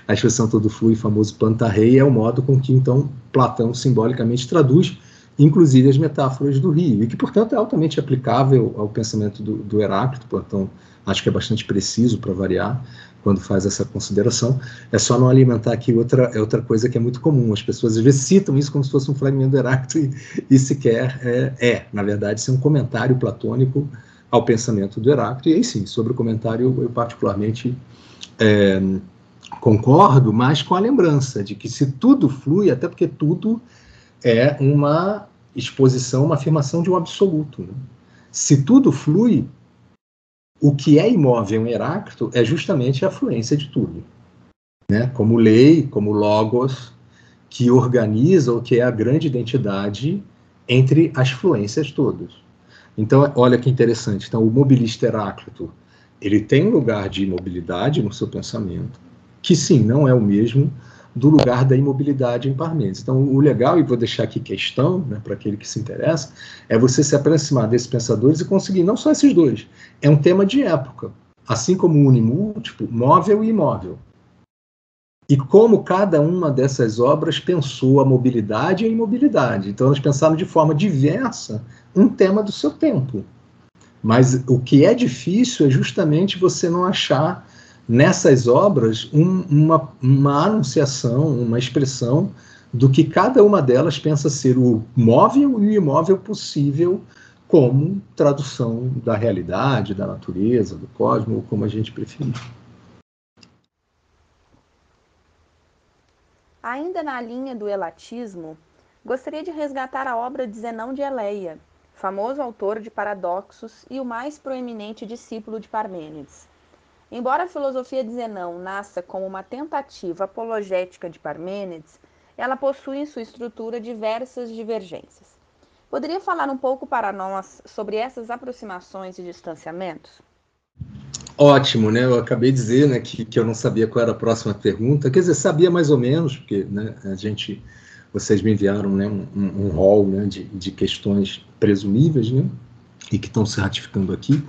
A expressão tudo flui, famoso pantarrei, é o modo com que, então, Platão simbolicamente traduz inclusive as metáforas do rio, e que, portanto, é altamente aplicável ao pensamento do, do Heráclito, portanto, acho que é bastante preciso para variar quando faz essa consideração. É só não alimentar aqui outra, é outra coisa que é muito comum, as pessoas às vezes citam isso como se fosse um fragmento do Heráclito e, e sequer é, é, na verdade, ser um comentário platônico ao pensamento do Heráclito, e aí sim, sobre o comentário eu particularmente é, concordo, mas com a lembrança de que se tudo flui, até porque tudo é uma exposição, uma afirmação de um absoluto. Né? Se tudo flui, o que é imóvel em Heráclito é justamente a fluência de tudo. Né? Como lei, como logos, que organiza o que é a grande identidade entre as fluências todas. Então, olha que interessante. Então, o mobilista Heráclito, ele tem um lugar de imobilidade no seu pensamento, que sim, não é o mesmo do lugar da imobilidade em Parmênides. Então, o legal, e vou deixar aqui questão, né, para aquele que se interessa, é você se aproximar desses pensadores e conseguir não só esses dois. É um tema de época, assim como unimúltiplo, móvel e imóvel. E como cada uma dessas obras pensou a mobilidade e a imobilidade. Então, elas pensaram de forma diversa um tema do seu tempo. Mas o que é difícil é justamente você não achar nessas obras um, uma, uma anunciação, uma expressão do que cada uma delas pensa ser o móvel e o imóvel possível como tradução da realidade, da natureza, do cosmos, como a gente preferir.
Ainda na linha do elatismo, gostaria de resgatar a obra de Zenão de Eleia, famoso autor de paradoxos e o mais proeminente discípulo de Parmênides. Embora a filosofia de Zenão nasça como uma tentativa apologética de Parmênides, ela possui em sua estrutura diversas divergências. Poderia falar um pouco para nós sobre essas aproximações e distanciamentos?
Ótimo, né? Eu acabei de dizer né, que, que eu não sabia qual era a próxima pergunta. Quer dizer, sabia mais ou menos, porque né, a gente, vocês me enviaram né, um, um rol né, de, de questões presumíveis, né? E que estão se ratificando aqui.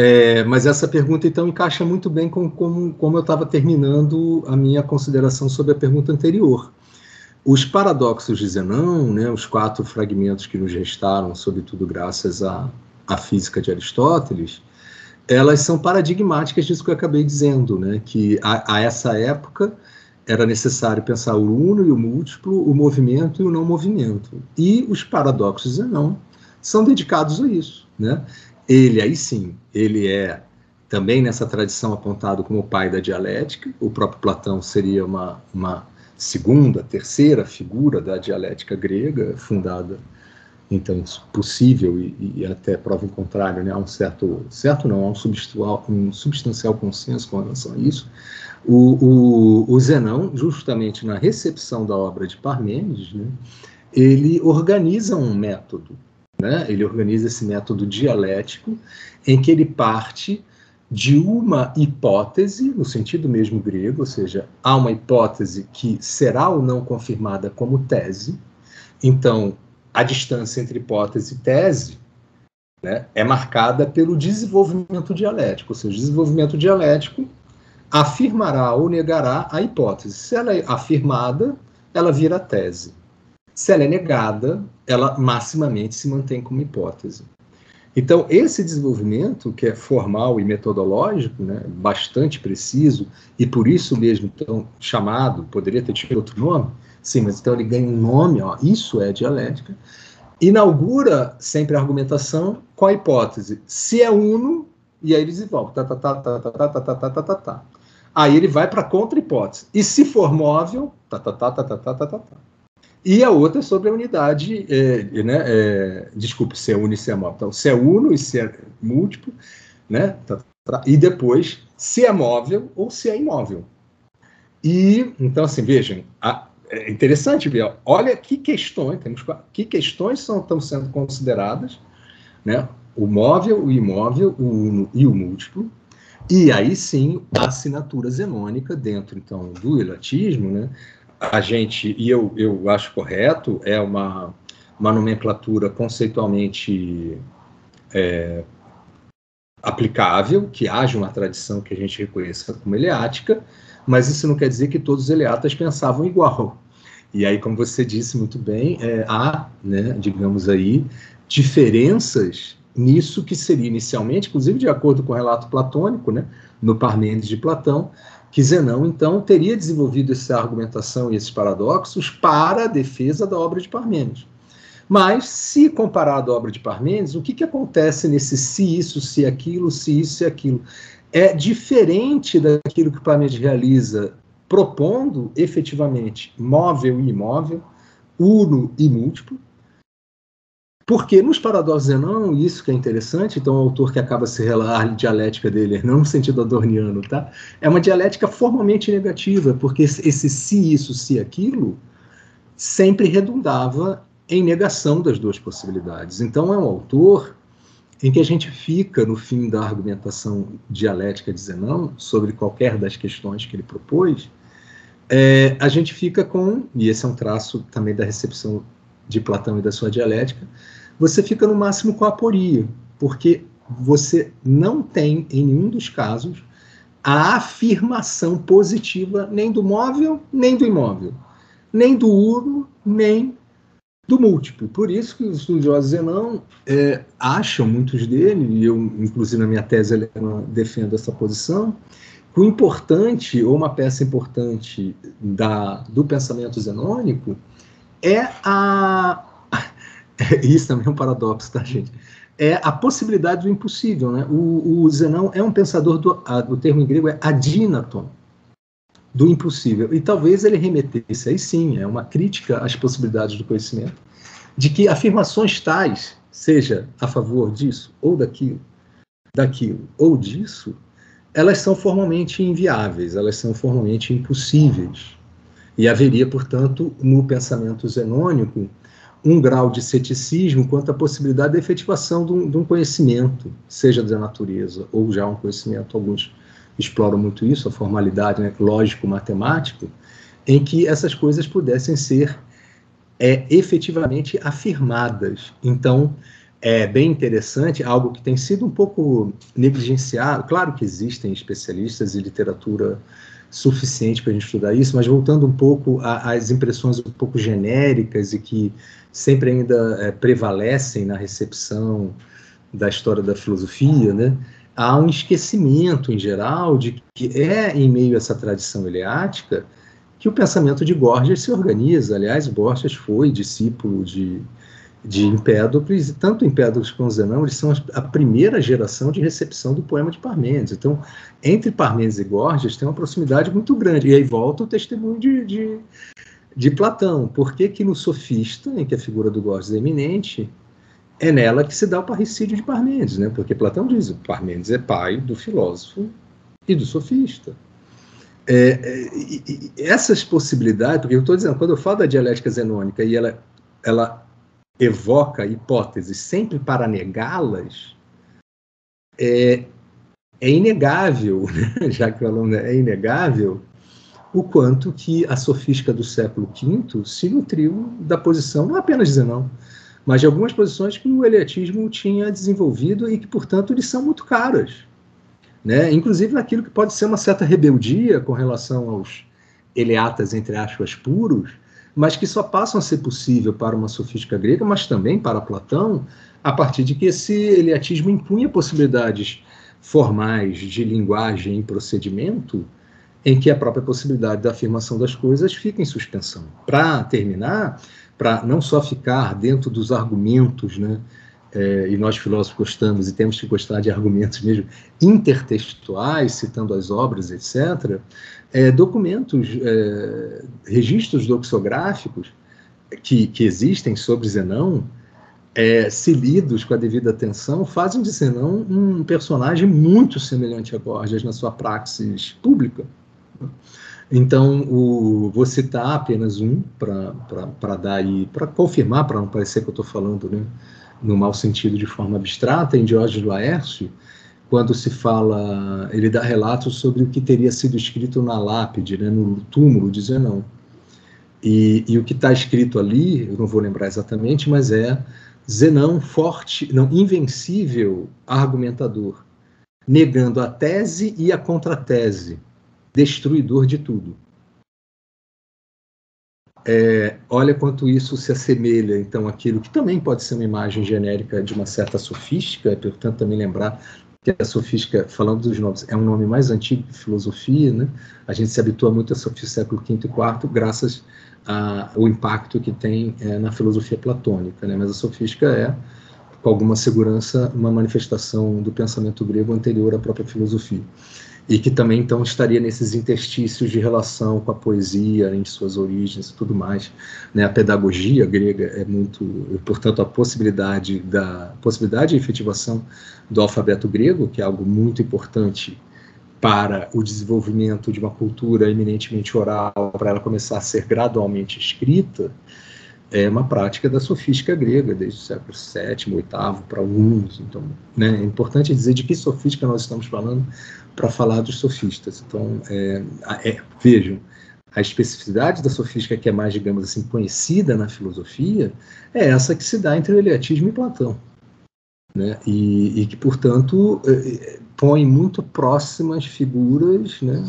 É, mas essa pergunta, então, encaixa muito bem com como, como eu estava terminando a minha consideração sobre a pergunta anterior. Os paradoxos de Zenão, né, os quatro fragmentos que nos restaram, sobretudo graças à, à física de Aristóteles, elas são paradigmáticas disso que eu acabei dizendo, né, que a, a essa época era necessário pensar o uno e o múltiplo, o movimento e o não movimento. E os paradoxos de Zenão são dedicados a isso, né? Ele, aí sim, ele é também nessa tradição apontado como o pai da dialética. O próprio Platão seria uma, uma segunda, terceira figura da dialética grega, fundada, então, possível e, e até prova em contrário, né, há um certo, certo não, há um substancial, um substancial consenso com relação a isso. O, o, o Zenão, justamente na recepção da obra de Parmênides, né, ele organiza um método né? Ele organiza esse método dialético em que ele parte de uma hipótese, no sentido mesmo grego, ou seja, há uma hipótese que será ou não confirmada como tese. Então, a distância entre hipótese e tese né, é marcada pelo desenvolvimento dialético, ou seja, o desenvolvimento dialético afirmará ou negará a hipótese. Se ela é afirmada, ela vira tese. Se ela é negada, ela maximamente se mantém como hipótese. Então, esse desenvolvimento, que é formal e metodológico, né, bastante preciso, e por isso mesmo tão chamado, poderia ter tido outro nome, sim, mas então ele ganha um nome, ó, isso é dialética, inaugura sempre a argumentação com a hipótese. Se é uno, e aí ele desenvolve, tá, tá, tá, tá, tá, tá, tá, tá, tá, tá, tá. Aí ele vai para a contra-hipótese. E se for móvel, tá, tá, tá, tá, tá, tá, tá, tá, tá. E a outra é sobre a unidade, é, né, é, desculpe, se é uno e se é móvel. Então, se é uno e se é múltiplo, né, tá, tá, e depois se é móvel ou se é imóvel. E, então, assim, vejam, a, é interessante ver, olha que questões, temos que questões são, estão sendo consideradas, né, o móvel, o imóvel, o uno e o múltiplo, e aí sim a assinatura zenônica dentro, então, do ilatismo, né, a gente, e eu, eu acho correto, é uma, uma nomenclatura conceitualmente é, aplicável, que haja uma tradição que a gente reconheça como eleática, mas isso não quer dizer que todos os eleatas pensavam igual. E aí, como você disse muito bem, é, há, né, digamos aí, diferenças nisso que seria inicialmente, inclusive de acordo com o relato platônico, né, no Parmênides de Platão, que Zenão, então, teria desenvolvido essa argumentação e esses paradoxos para a defesa da obra de Parmênides. Mas, se comparado à obra de Parmênides, o que, que acontece nesse se isso, se aquilo, se isso e aquilo? É diferente daquilo que Parmênides realiza, propondo efetivamente móvel e imóvel, uno e múltiplo, porque nos paradoxos Zenão, isso que é interessante, então o autor que acaba se relar a dialética dele, não no sentido adorniano, tá? É uma dialética formalmente negativa, porque esse se isso, se aquilo, sempre redundava em negação das duas possibilidades. Então é um autor em que a gente fica, no fim da argumentação dialética de Zenão, sobre qualquer das questões que ele propôs, é, a gente fica com, e esse é um traço também da recepção de Platão e da sua dialética, você fica no máximo com a aporia, porque você não tem, em nenhum dos casos, a afirmação positiva nem do móvel, nem do imóvel, nem do uno, nem do múltiplo. Por isso que os estudiosos Zenão é, acham, muitos dele, e eu, inclusive na minha tese, defendo essa posição, o importante, ou uma peça importante da, do pensamento zenônico, é a. Isso também é um paradoxo, tá, gente? É a possibilidade do impossível. Né? O, o Zenão é um pensador, do, a, o termo em grego é adinaton, do impossível. E talvez ele remetesse, aí sim, é uma crítica às possibilidades do conhecimento, de que afirmações tais, seja a favor disso ou daquilo, daquilo ou disso, elas são formalmente inviáveis, elas são formalmente impossíveis. E haveria, portanto, no pensamento zenônico, um grau de ceticismo quanto à possibilidade da efetivação de um, de um conhecimento, seja da natureza ou já um conhecimento, alguns exploram muito isso, a formalidade né, lógico-matemático, em que essas coisas pudessem ser é, efetivamente afirmadas. Então, é bem interessante, algo que tem sido um pouco negligenciado. Claro que existem especialistas e literatura suficiente para a gente estudar isso, mas voltando um pouco às impressões um pouco genéricas e que sempre ainda é, prevalecem na recepção da história da filosofia, né? há um esquecimento em geral de que é em meio a essa tradição eleática que o pensamento de Gorgias se organiza. Aliás, Gorgias foi discípulo de de Empédocles, e tanto Empédocles quanto Zenão, eles são a primeira geração de recepção do poema de Parmênides. Então, entre Parmênides e Gorgias tem uma proximidade muito grande. E aí volta o testemunho de, de, de Platão. Por que, que no Sofista, em que a figura do Gorgias é eminente, é nela que se dá o parricídio de Parmênides, né? porque Platão diz que Parmênides é pai do filósofo e do sofista. É, é, essas possibilidades, porque eu estou dizendo, quando eu falo da dialética zenônica e ela, ela evoca hipóteses sempre para negá-las, é, é inegável, né? já que o aluno é inegável, o quanto que a sofística do século V se nutriu da posição, não apenas de Zenão, mas de algumas posições que o eleatismo tinha desenvolvido e que, portanto, lhes são muito caras. Né? Inclusive naquilo que pode ser uma certa rebeldia com relação aos eleatas, entre aspas, puros, mas que só passam a ser possível para uma sofística grega, mas também para Platão, a partir de que esse eliatismo impunha possibilidades formais de linguagem e procedimento em que a própria possibilidade da afirmação das coisas fica em suspensão. Para terminar, para não só ficar dentro dos argumentos, né, é, e nós filósofos gostamos e temos que gostar de argumentos mesmo intertextuais, citando as obras, etc., é, documentos, é, registros doxográficos que, que existem sobre Zenão, é, se lidos com a devida atenção, fazem de Zenão um personagem muito semelhante a Gorgias na sua praxis pública. Então, o, vou citar apenas um para dar aí, para confirmar, para não parecer que eu estou falando né, no mau sentido de forma abstrata, em Diógenes Laércio, quando se fala, ele dá relatos sobre o que teria sido escrito na lápide, né, no túmulo de Zenão. E, e o que está escrito ali, eu não vou lembrar exatamente, mas é Zenão forte, não, invencível argumentador, negando a tese e a contratese, destruidor de tudo. É, olha quanto isso se assemelha, então, aquilo que também pode ser uma imagem genérica de uma certa sofística, é, portanto, também lembrar que a sofística, falando dos nomes, é um nome mais antigo que filosofia, né? A gente se habitua muito a do século V e IV, graças ao impacto que tem é, na filosofia platônica, né? Mas a sofística é, com alguma segurança, uma manifestação do pensamento grego anterior à própria filosofia e que também então estaria nesses interstícios de relação com a poesia em suas origens e tudo mais né a pedagogia grega é muito portanto a possibilidade da possibilidade de efetivação do alfabeto grego que é algo muito importante para o desenvolvimento de uma cultura eminentemente oral para ela começar a ser gradualmente escrita é uma prática da sofística grega desde o século VII, VIII para alguns. Então, né, é importante dizer de que sofística nós estamos falando para falar dos sofistas. Então, é, é, vejam, a especificidade da sofística que é mais, digamos assim, conhecida na filosofia é essa que se dá entre o Eliatismo e Platão. Né? E, e que, portanto, é, é, põe muito próximas figuras né?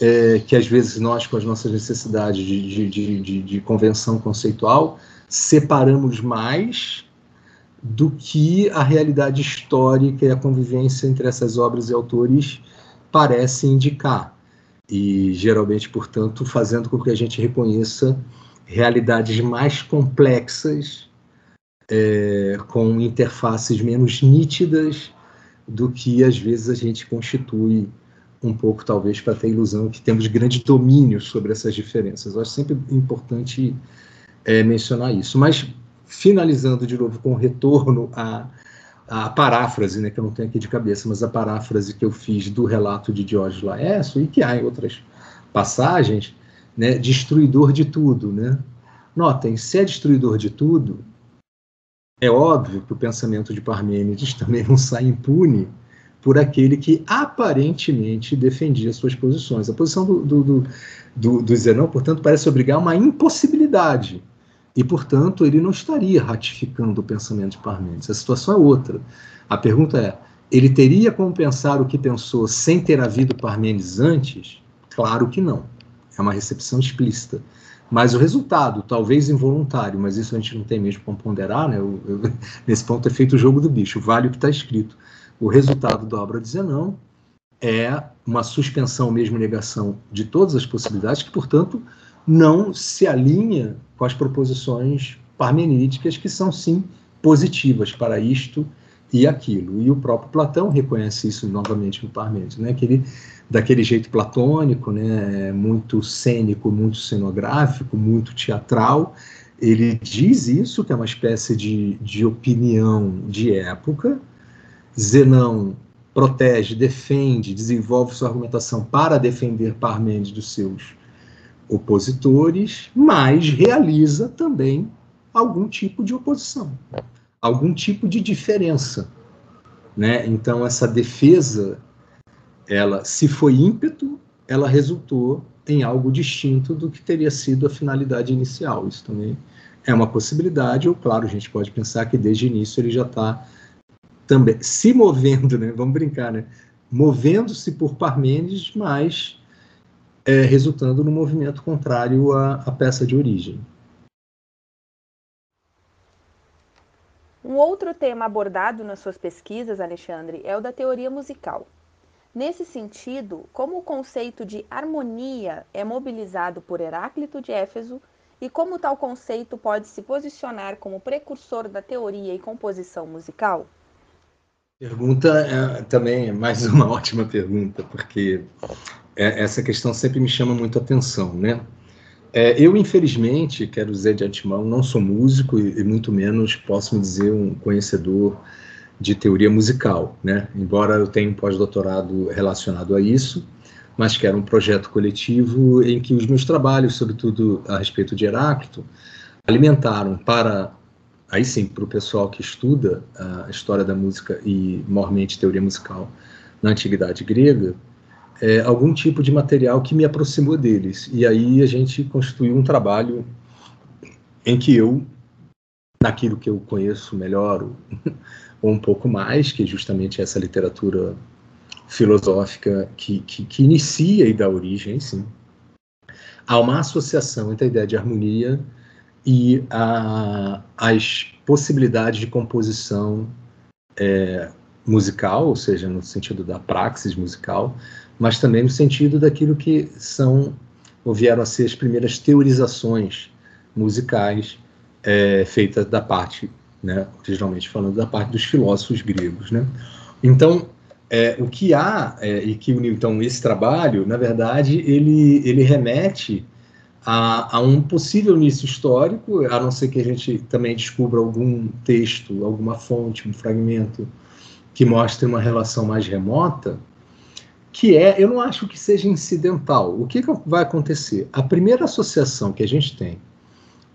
É, que, às vezes, nós, com as nossas necessidades de, de, de, de convenção conceitual, separamos mais do que a realidade histórica e a convivência entre essas obras e autores parece indicar. E geralmente, portanto, fazendo com que a gente reconheça realidades mais complexas, é, com interfaces menos nítidas do que às vezes a gente constitui um pouco, talvez, para ter a ilusão que temos grande domínio sobre essas diferenças. Eu acho sempre importante é, mencionar isso. Mas, finalizando de novo com o retorno à, à paráfrase, né, que eu não tenho aqui de cabeça, mas a paráfrase que eu fiz do relato de Diógenes Laércio, e que há em outras passagens, né, destruidor de tudo. Né? Notem, se é destruidor de tudo, é óbvio que o pensamento de Parmênides também não sai impune por aquele que aparentemente defendia suas posições. A posição do, do, do, do, do Zenão, portanto, parece obrigar uma impossibilidade. E, portanto, ele não estaria ratificando o pensamento de Parmênides. A situação é outra. A pergunta é: ele teria como pensar o que pensou sem ter havido Parmênides antes? Claro que não. É uma recepção explícita. Mas o resultado, talvez involuntário, mas isso a gente não tem mesmo como ponderar, né? Eu, eu, nesse ponto é feito o jogo do bicho, vale o que está escrito. O resultado da obra de Zenão é uma suspensão, mesmo negação de todas as possibilidades, que, portanto, não se alinha com as proposições parmenídicas, que são, sim, positivas para isto e aquilo. E o próprio Platão reconhece isso novamente no Parmênides, né? que ele daquele jeito platônico, né, muito cênico, muito cenográfico, muito teatral. Ele diz isso, que é uma espécie de, de opinião de época. Zenão protege, defende, desenvolve sua argumentação para defender Parmênides dos seus opositores, mas realiza também algum tipo de oposição, algum tipo de diferença. Né? Então, essa defesa ela, se foi ímpeto, ela resultou em algo distinto do que teria sido a finalidade inicial. Isso também é uma possibilidade, ou claro, a gente pode pensar que desde o início ele já está também se movendo, né? Vamos brincar, né? Movendo-se por Parmênides, mas é, resultando no movimento contrário à, à peça de origem.
Um outro tema abordado nas suas pesquisas, Alexandre, é o da teoria musical. Nesse sentido, como o conceito de harmonia é mobilizado por Heráclito de Éfeso e como tal conceito pode se posicionar como precursor da teoria e composição musical?
Pergunta é, também é mais uma ótima pergunta, porque é, essa questão sempre me chama muito atenção, né? É, eu, infelizmente, quero dizer de antemão, não sou músico e, e muito menos posso me dizer um conhecedor de teoria musical, né? Embora eu tenha um pós-doutorado relacionado a isso, mas que era um projeto coletivo em que os meus trabalhos, sobretudo a respeito de Heráclito, alimentaram para aí sim para o pessoal que estuda a história da música e mormente teoria musical na antiguidade grega, é, algum tipo de material que me aproximou deles. E aí a gente constituiu um trabalho em que eu, naquilo que eu conheço melhor, ou um pouco mais, que é justamente essa literatura filosófica que, que, que inicia e dá origem, sim, há uma associação entre a ideia de harmonia e a, as possibilidades de composição é, musical, ou seja, no sentido da praxis musical, mas também no sentido daquilo que são ou vieram a ser as primeiras teorizações musicais é, feitas da parte né, originalmente falando da parte dos filósofos gregos, né? Então, é, o que há é, e que então esse trabalho, na verdade, ele ele remete a, a, um possível início histórico, a não ser que a gente também descubra algum texto, alguma fonte, um fragmento que mostre uma relação mais remota, que é, eu não acho que seja incidental. O que, que vai acontecer? A primeira associação que a gente tem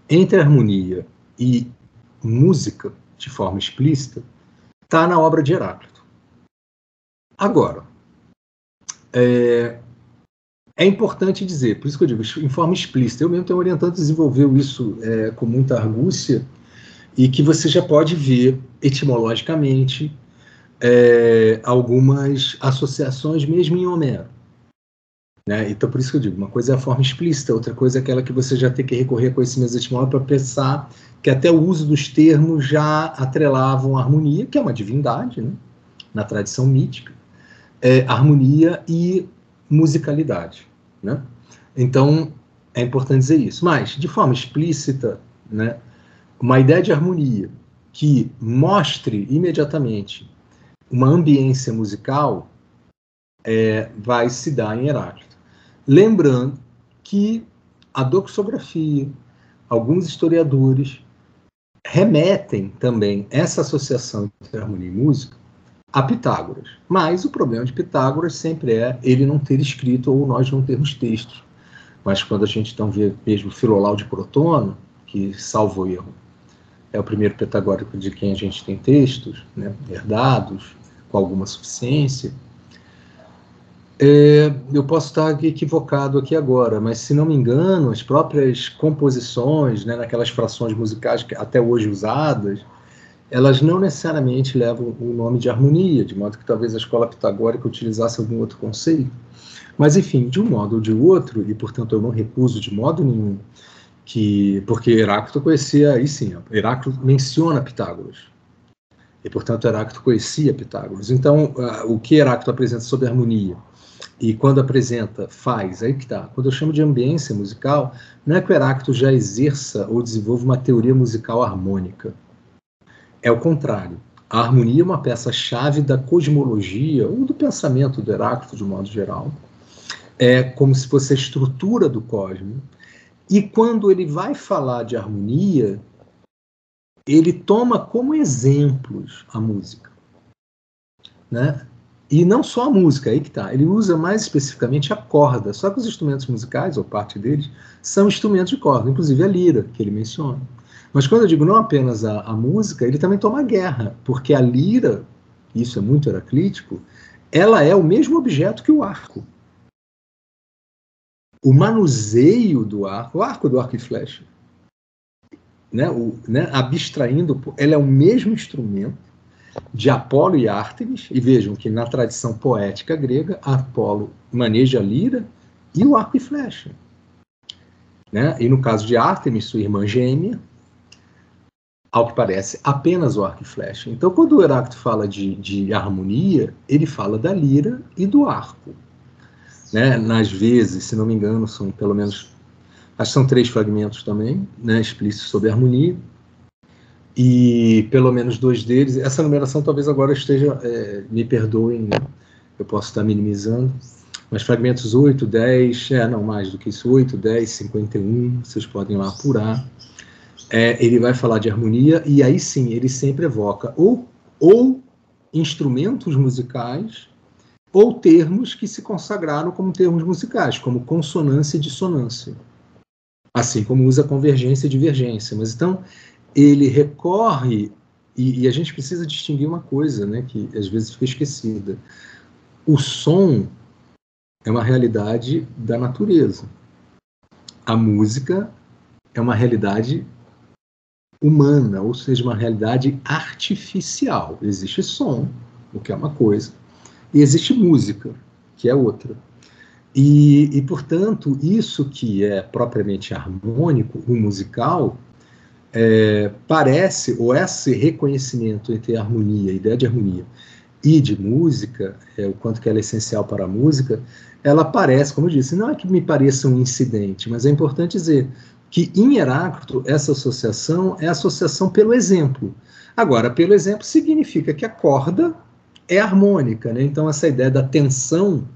entre harmonia e música de forma explícita está na obra de Heráclito. Agora, é, é, importante dizer, por isso que eu digo, em forma explícita, eu mesmo tenho orientando desenvolveu isso é, com muita argúcia, e que você já pode ver etimologicamente é, algumas associações mesmo em Homero. Né? Então, por isso que eu digo, uma coisa é a forma explícita, outra coisa é aquela que você já tem que recorrer a conhecimentos etimológicos para pensar que até o uso dos termos já atrelavam a harmonia, que é uma divindade, né? na tradição mítica, é, harmonia e musicalidade. Né? Então, é importante dizer isso. Mas, de forma explícita, né, uma ideia de harmonia que mostre imediatamente uma ambiência musical é, vai se dar em Heráclito. Lembrando que a doxografia, alguns historiadores remetem também essa associação entre harmonia e música a Pitágoras. Mas o problema de Pitágoras sempre é ele não ter escrito ou nós não termos textos. Mas quando a gente então vê mesmo Filolau de Protono, que, salvo erro, é o primeiro pitagórico de quem a gente tem textos, né, herdados, com alguma suficiência, é, eu posso estar equivocado aqui agora, mas se não me engano, as próprias composições, né, naquelas frações musicais até hoje usadas, elas não necessariamente levam o nome de harmonia, de modo que talvez a escola pitagórica utilizasse algum outro conceito. Mas, enfim, de um modo ou de outro, e portanto eu não recuso de modo nenhum que. Porque Heráclito conhecia, aí sim, Heráclito menciona Pitágoras. E, portanto, Heráclito conhecia Pitágoras. Então, o que Heráclito apresenta sobre harmonia? E quando apresenta, faz, aí que tá. Quando eu chamo de ambiência musical, não é que o Heráclito já exerça ou desenvolva uma teoria musical harmônica. É o contrário. A harmonia é uma peça-chave da cosmologia ou do pensamento do Heráclito, de modo geral. É como se fosse a estrutura do cosmos. E quando ele vai falar de harmonia, ele toma como exemplos a música. Né? E não só a música, aí que tá. Ele usa mais especificamente a corda. Só que os instrumentos musicais, ou parte deles, são instrumentos de corda, inclusive a lira, que ele menciona. Mas quando eu digo não apenas a, a música, ele também toma guerra, porque a lira, isso é muito heraclítico, ela é o mesmo objeto que o arco. O manuseio do arco, o arco do arco e flecha, né, o, né, abstraindo, ele é o mesmo instrumento de Apolo e Ártemis, e vejam que na tradição poética grega, Apolo maneja a lira e o arco e flecha. Né? E no caso de Ártemis, sua irmã gêmea, ao que parece, apenas o arco e flecha. Então, quando o Heráclito fala de, de harmonia, ele fala da lira e do arco. Né? Nas vezes, se não me engano, são pelo menos, acho que são três fragmentos também, né, explícitos sobre harmonia e pelo menos dois deles. Essa numeração talvez agora esteja, é, me perdoem, né? eu posso estar minimizando, mas fragmentos 8, 10, é, não mais do que isso, 8, 10, 51, vocês podem lá apurar. É, ele vai falar de harmonia e aí sim ele sempre evoca ou, ou instrumentos musicais ou termos que se consagraram como termos musicais, como consonância e dissonância. Assim como usa convergência e divergência. Mas então, ele recorre, e, e, a gente precisa distinguir uma coisa, né, que às vezes fica esquecida. O som é uma realidade da natureza. A música é uma realidade humana, ou seja, uma realidade artificial. Existe som, o que é uma coisa, e existe música, que é outra. E, e portanto, isso que é propriamente harmônico, o musical, é, parece, ou esse reconhecimento entre harmonia, ideia de harmonia, e de música, é, o quanto que ela é essencial para a música, ela parece, como eu disse, não é que me pareça um incidente, mas é importante dizer que em Heráclito essa associação é associação pelo exemplo. Agora, pelo exemplo significa que a corda é harmônica, né? então essa ideia da tensão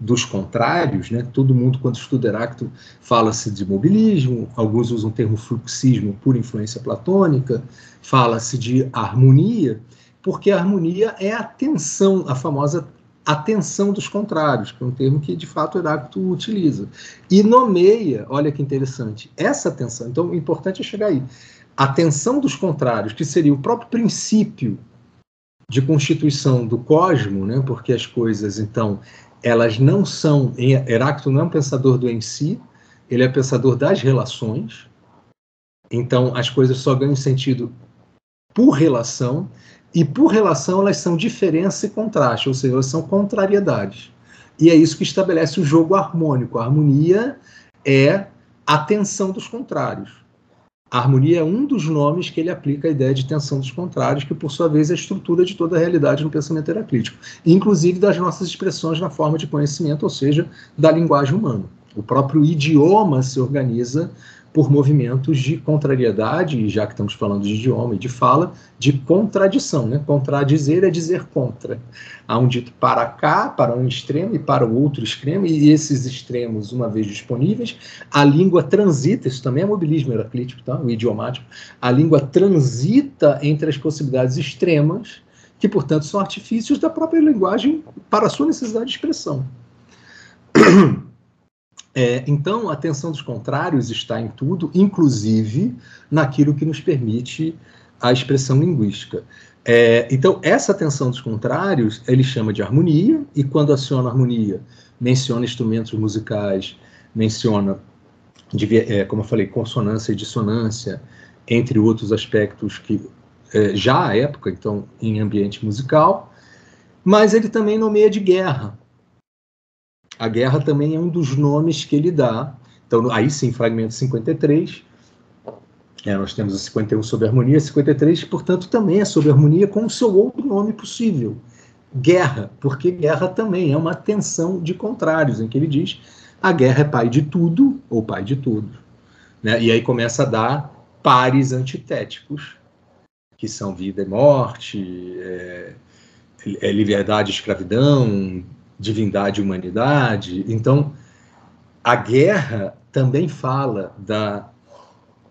dos contrários, né? Todo mundo, quando estuda Heráclito, fala-se de mobilismo, alguns usam o termo fluxismo por influência platônica, fala-se de harmonia, porque a harmonia é a tensão, a famosa atenção dos contrários, que é um termo que de fato Heráclito utiliza. E nomeia, olha que interessante, essa tensão. Então, o importante é chegar aí. A tensão dos contrários, que seria o próprio princípio de constituição do cosmo, né? porque as coisas, então, elas não são. Heráclito não é um pensador do em si, ele é pensador das relações. Então, as coisas só ganham sentido por relação, e por relação elas são diferença e contraste, ou seja, elas são contrariedades. E é isso que estabelece o jogo harmônico. A harmonia é a tensão dos contrários. A harmonia é um dos nomes que ele aplica à ideia de tensão dos contrários, que por sua vez é a estrutura de toda a realidade no pensamento heraclítico, inclusive das nossas expressões na forma de conhecimento, ou seja, da linguagem humana. O próprio idioma se organiza por movimentos de contrariedade, e já que estamos falando de idioma e de fala, de contradição. Né? Contradizer é dizer contra. Há um dito para cá, para um extremo e para o outro extremo, e esses extremos, uma vez disponíveis, a língua transita, isso também é mobilismo heraclítico, tá? o idiomático, a língua transita entre as possibilidades extremas, que, portanto, são artifícios da própria linguagem para a sua necessidade de expressão. É, então, a tensão dos contrários está em tudo, inclusive naquilo que nos permite a expressão linguística. É, então, essa tensão dos contrários ele chama de harmonia, e quando aciona harmonia, menciona instrumentos musicais, menciona, é, como eu falei, consonância e dissonância, entre outros aspectos que é, já à época, então, em ambiente musical, mas ele também nomeia de guerra, a guerra também é um dos nomes que ele dá. Então, aí sim, fragmento 53. É, nós temos o 51 sobre harmonia, 53, portanto, também é sobre harmonia com o seu outro nome possível, guerra, porque guerra também é uma tensão de contrários, em que ele diz a guerra é pai de tudo ou pai de tudo. Né? E aí começa a dar pares antitéticos, que são vida e morte, é, é liberdade e escravidão, divindade e humanidade. Então, a guerra também fala da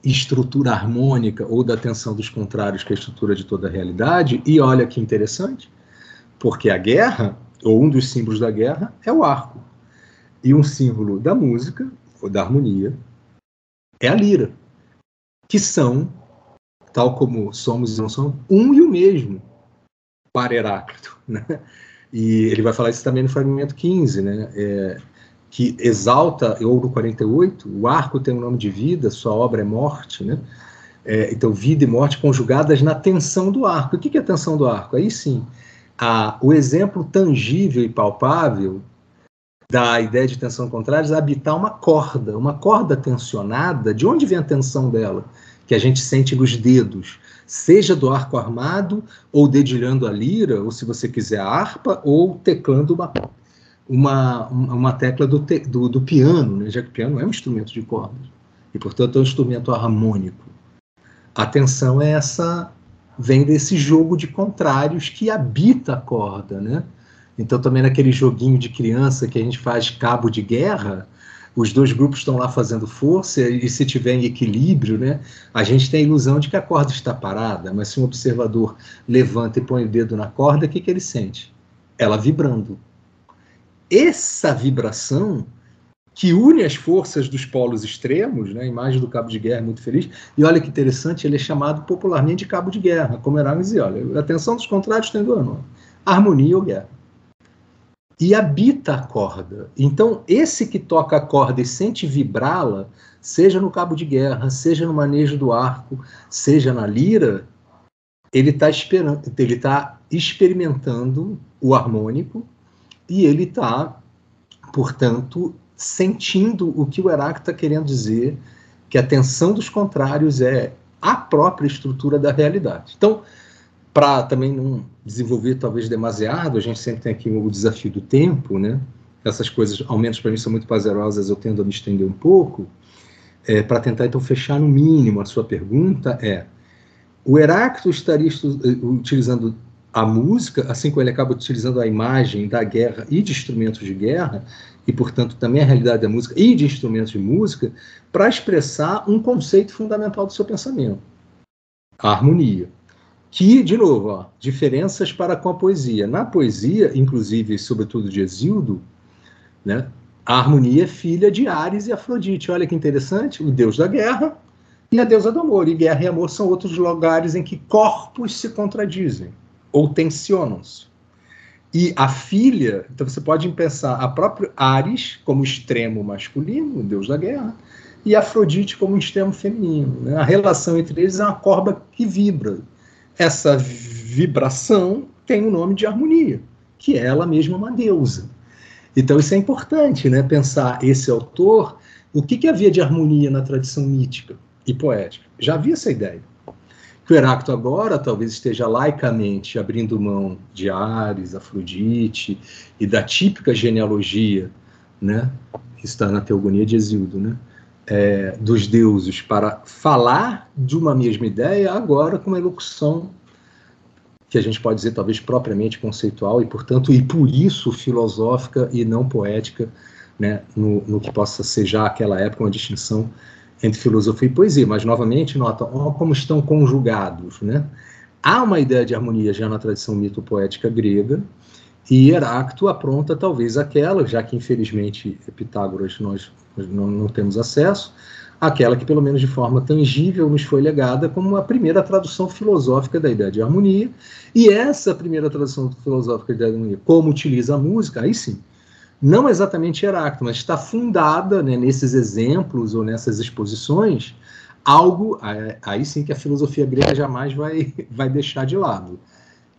estrutura harmônica ou da tensão dos contrários, que é a estrutura de toda a realidade. E olha que interessante, porque a guerra, ou um dos símbolos da guerra, é o arco. E um símbolo da música, ou da harmonia, é a lira, que são, tal como somos e não somos, um e o mesmo para Heráclito. Né? E ele vai falar isso também no fragmento 15, né? É, que exalta, ou no 48, o arco tem o um nome de vida, sua obra é morte, né? É, então, vida e morte conjugadas na tensão do arco. O que é a tensão do arco? Aí sim, a, o exemplo tangível e palpável da ideia de tensão contrária é habitar uma corda, uma corda tensionada. De onde vem a tensão dela? Que a gente sente nos dedos seja do arco armado, ou dedilhando a lira, ou se você quiser a harpa, ou teclando uma, uma, uma tecla do, te, do, do, piano, né? já que o piano é um instrumento de cordas, e portanto é um instrumento harmônico. A tensão é essa, vem desse jogo de contrários que habita a corda, né? Então também naquele joguinho de criança que a gente faz cabo de guerra, os dois grupos estão lá fazendo força e se tiver em equilíbrio, né, a gente tem a ilusão de que a corda está parada, mas se um observador levanta e põe o dedo na corda, o que, que ele sente? Ela vibrando. Essa vibração que une as forças dos polos extremos, né, a imagem do cabo de guerra é muito feliz, e olha que interessante, ele é chamado popularmente de cabo de guerra, como Erasmo dizia, olha, a tensão dos contrários tem dois nomes, harmonia ou guerra e habita a corda. Então, esse que toca a corda e sente vibrá-la, seja no cabo de guerra, seja no manejo do arco, seja na lira, ele está ele tá experimentando o harmônico e ele está, portanto, sentindo o que o Heráclito está querendo dizer, que a tensão dos contrários é a própria estrutura da realidade. Então, para também não desenvolver talvez demasiado, a gente sempre tem aqui o desafio do tempo, né? Essas coisas, ao menos para mim, são muito prazerosas, eu tendo a me estender um pouco. É, para tentar então fechar no mínimo a sua pergunta é: o Heráclito estaria eh, utilizando a música, assim como ele acaba utilizando a imagem da guerra e de instrumentos de guerra, e portanto também a realidade da música e de instrumentos de música, para expressar um conceito fundamental do seu pensamento, a harmonia que, de novo, ó, diferenças para com a poesia. Na poesia, inclusive, sobretudo de Exildo, né, a harmonia é filha de Ares e Afrodite. Olha que interessante, o deus da guerra e a deusa do amor. E guerra e amor são outros lugares em que corpos se contradizem ou tensionam-se. E a filha, então você pode pensar a própria Ares como extremo masculino, o deus da guerra, e Afrodite como extremo feminino. Né? A relação entre eles é uma corda que vibra, essa vibração tem o nome de harmonia, que ela mesma é uma deusa. Então isso é importante, né? Pensar esse autor, o que, que havia de harmonia na tradição mítica? e poética. Já havia essa ideia. Que o Heráclito agora talvez esteja laicamente abrindo mão de Ares, Afrodite e da típica genealogia, né? está na Teogonia de Exildo, né? É, dos deuses para falar de uma mesma ideia agora com uma elocução que a gente pode dizer talvez propriamente conceitual e portanto e por isso filosófica e não poética né, no, no, que possa ser já aquela época uma distinção entre filosofia e poesia, mas novamente nota oh, como estão conjugados, né? Há uma ideia de harmonia já na tradição mito-poética grega e Heráclito apronta talvez aquela, já que infelizmente Pitágoras nós não, não temos acesso, aquela que pelo menos de forma tangível nos foi legada como a primeira tradução filosófica da ideia de harmonia. E essa primeira tradução filosófica da ideia de harmonia, como utiliza a música, aí sim, não exatamente Heráclito, mas está fundada né, nesses exemplos ou nessas exposições, algo, aí sim que a filosofia grega jamais vai, vai deixar de lado,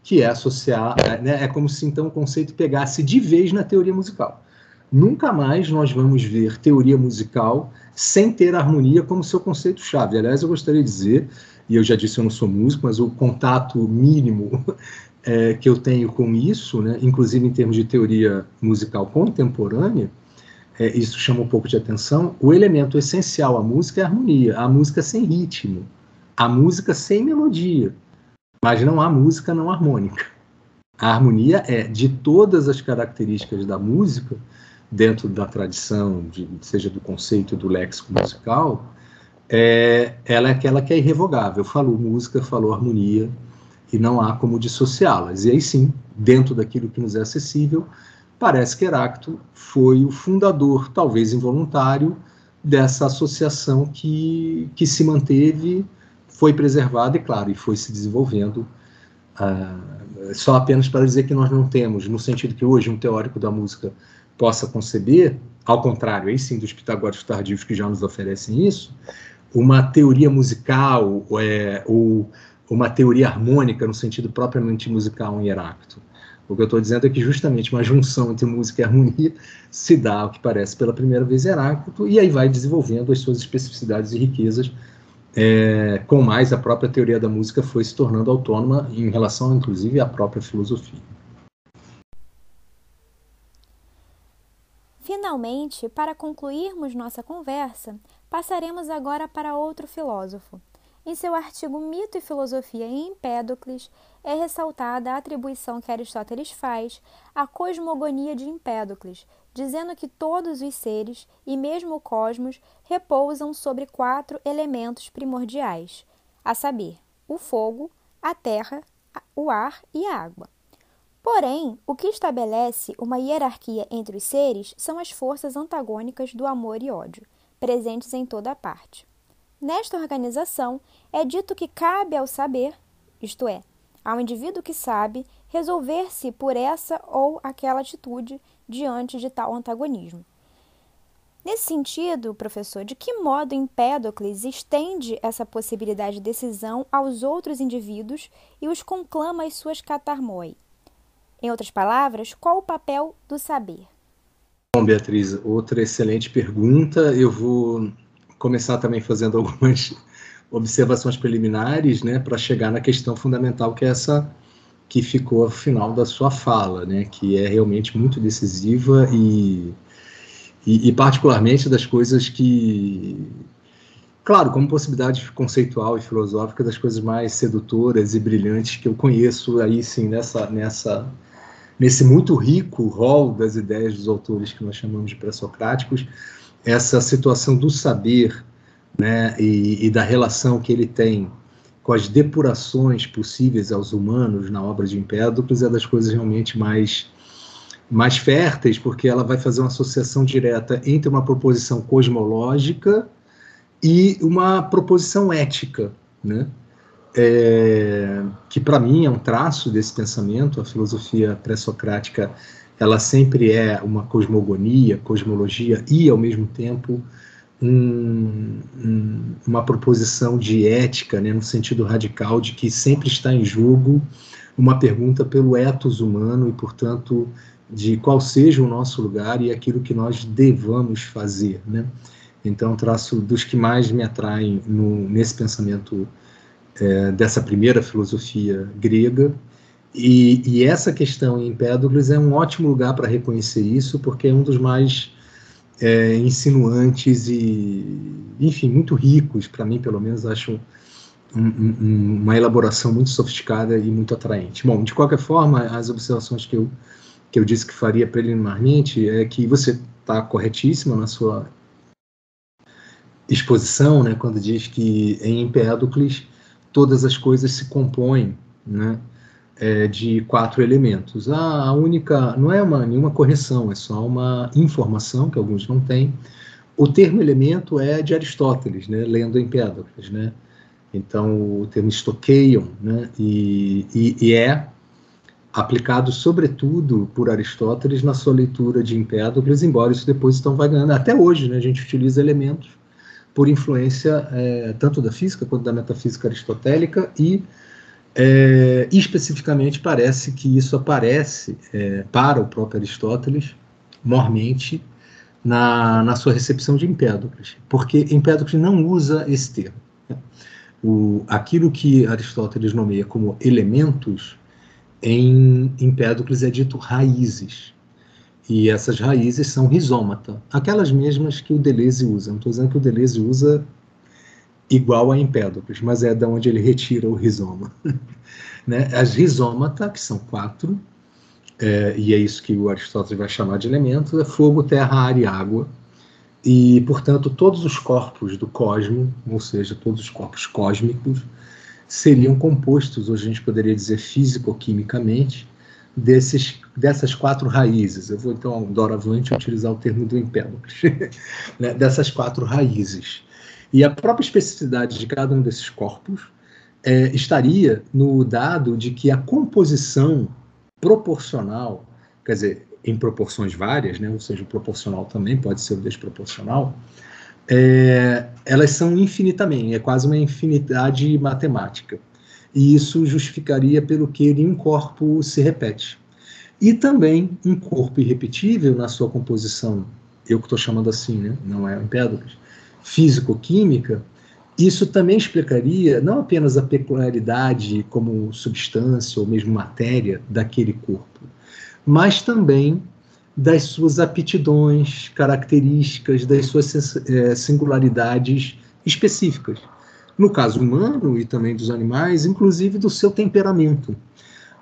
que é associar, né, é como se então o conceito pegasse de vez na teoria musical. Nunca mais nós vamos ver teoria musical sem ter harmonia como seu conceito-chave. Aliás, eu gostaria de dizer, e eu já disse eu não sou músico, mas o contato mínimo é, que eu tenho com isso, né, inclusive em termos de teoria musical contemporânea, é, isso chama um pouco de atenção. O elemento essencial à música é a harmonia, a música sem ritmo, a música sem melodia, mas não há música não harmônica. A harmonia é, de todas as características da música, dentro da tradição, de, seja do conceito do léxico musical, é, ela é aquela que é irrevogável. Falou música, falou harmonia, e não há como dissociá-las. E aí sim, dentro daquilo que nos é acessível, parece que Heráclito foi o fundador, talvez involuntário, dessa associação que, que se manteve, foi preservada e, claro, e foi se desenvolvendo. Uh, só apenas para dizer que nós não temos, no sentido que hoje um teórico da música possa conceber, ao contrário, aí sim dos pitagóricos tardios que já nos oferecem isso, uma teoria musical é, ou uma teoria harmônica no sentido propriamente musical em Heráclito. O que eu estou dizendo é que justamente uma junção entre música e harmonia se dá, ao que parece, pela primeira vez Heráclito, e aí vai desenvolvendo as suas especificidades e riquezas, é, com mais a própria teoria da música foi se tornando autônoma em relação, inclusive, à própria filosofia.
Finalmente, para concluirmos nossa conversa, passaremos agora para outro filósofo, em seu artigo Mito e Filosofia em Empédocles, é ressaltada a atribuição que Aristóteles faz à cosmogonia de Empédocles, dizendo que todos os seres, e mesmo o cosmos, repousam sobre quatro elementos primordiais, a saber, o fogo, a terra, o ar e a água. Porém, o que estabelece uma hierarquia entre os seres são as forças antagônicas do amor e ódio, presentes em toda a parte. Nesta organização, é dito que cabe ao saber, isto é, ao indivíduo que sabe, resolver-se por essa ou aquela atitude diante de tal antagonismo. Nesse sentido, professor, de que modo Empédocles estende essa possibilidade de decisão aos outros indivíduos e os conclama às suas catarmoi? Em outras palavras, qual o papel do saber?
Bom, Beatriz, outra excelente pergunta. Eu vou começar também fazendo algumas observações preliminares, né, para chegar na questão fundamental que é essa que ficou ao final da sua fala, né, que é realmente muito decisiva e, e, e particularmente das coisas que, claro, como possibilidade conceitual e filosófica, das coisas mais sedutoras e brilhantes que eu conheço aí sim nessa nessa nesse muito rico rol das ideias dos autores que nós chamamos de pré-socráticos, essa situação do saber né, e, e, da relação que ele tem com as depurações possíveis aos humanos na obra de Empédocles é das coisas realmente mais mais férteis, porque ela vai fazer uma associação direta entre uma proposição cosmológica e uma proposição ética, né? É, que para mim é um traço desse pensamento. A filosofia pré-socrática ela sempre é uma cosmogonia, cosmologia e, ao mesmo tempo, um, um, uma proposição de ética, né, no sentido radical de que sempre está em jogo uma pergunta pelo ethos humano e, portanto, de qual seja o nosso lugar e aquilo que nós devamos fazer. Né? Então, traço dos que mais me atraem no, nesse pensamento é, dessa primeira filosofia grega. E, e, essa questão em Empédocles é um ótimo lugar para reconhecer isso, porque é um dos mais é, insinuantes e, enfim, muito ricos, para mim, pelo menos, acho um, um, uma elaboração muito sofisticada e muito atraente. Bom, de qualquer forma, as observações que eu, que eu disse que faria preliminarmente é que você está corretíssima na sua exposição, né, quando diz que em Empédocles todas as coisas se compõem, né, é, de quatro elementos. A, única, não é uma, nenhuma correção, é só uma informação que alguns não têm. O termo elemento é de Aristóteles, né, lendo Empédocles, né. Então o termo stoqueion, né, e, e, e é aplicado sobretudo por Aristóteles na sua leitura de Empédocles, embora isso depois vai ganhando. Até hoje, né, a gente utiliza elementos por influência é, tanto da física quanto da metafísica aristotélica e é, especificamente parece que isso aparece é, para o próprio Aristóteles mormente na, na sua recepção de Empédocles, porque Empédocles não usa esse termo. Né? O, aquilo que Aristóteles nomeia como elementos em Empédocles é dito raízes. E essas raízes são rizômata, aquelas mesmas que o Deleuze usa. Não estou dizendo que o Deleuze usa igual a Empédocles, mas é da onde ele retira o rizoma. né? As rizômata, que são quatro, é, e é isso que o Aristóteles vai chamar de elementos, é fogo, terra, ar e água. E, portanto, todos os corpos do cosmo, ou seja, todos os corpos cósmicos, seriam compostos, hoje a gente poderia dizer físico-quimicamente, desses, dessas quatro raízes. Eu vou então, doravante, utilizar o termo do Empédocles, né, dessas quatro raízes. E a própria especificidade de cada um desses corpos é, estaria no dado de que a composição proporcional, quer dizer, em proporções várias, né, ou seja, o proporcional também pode ser o desproporcional, é, elas são infinitamente, é quase uma infinidade matemática e isso justificaria pelo que nenhum corpo se repete. E também um corpo irrepetível na sua composição, eu que estou chamando assim, né? não é Empédocles, físico-química, isso também explicaria não apenas a peculiaridade como substância ou mesmo matéria daquele corpo, mas também das suas aptidões, características, das suas é, singularidades específicas no caso humano e também dos animais, inclusive do seu temperamento.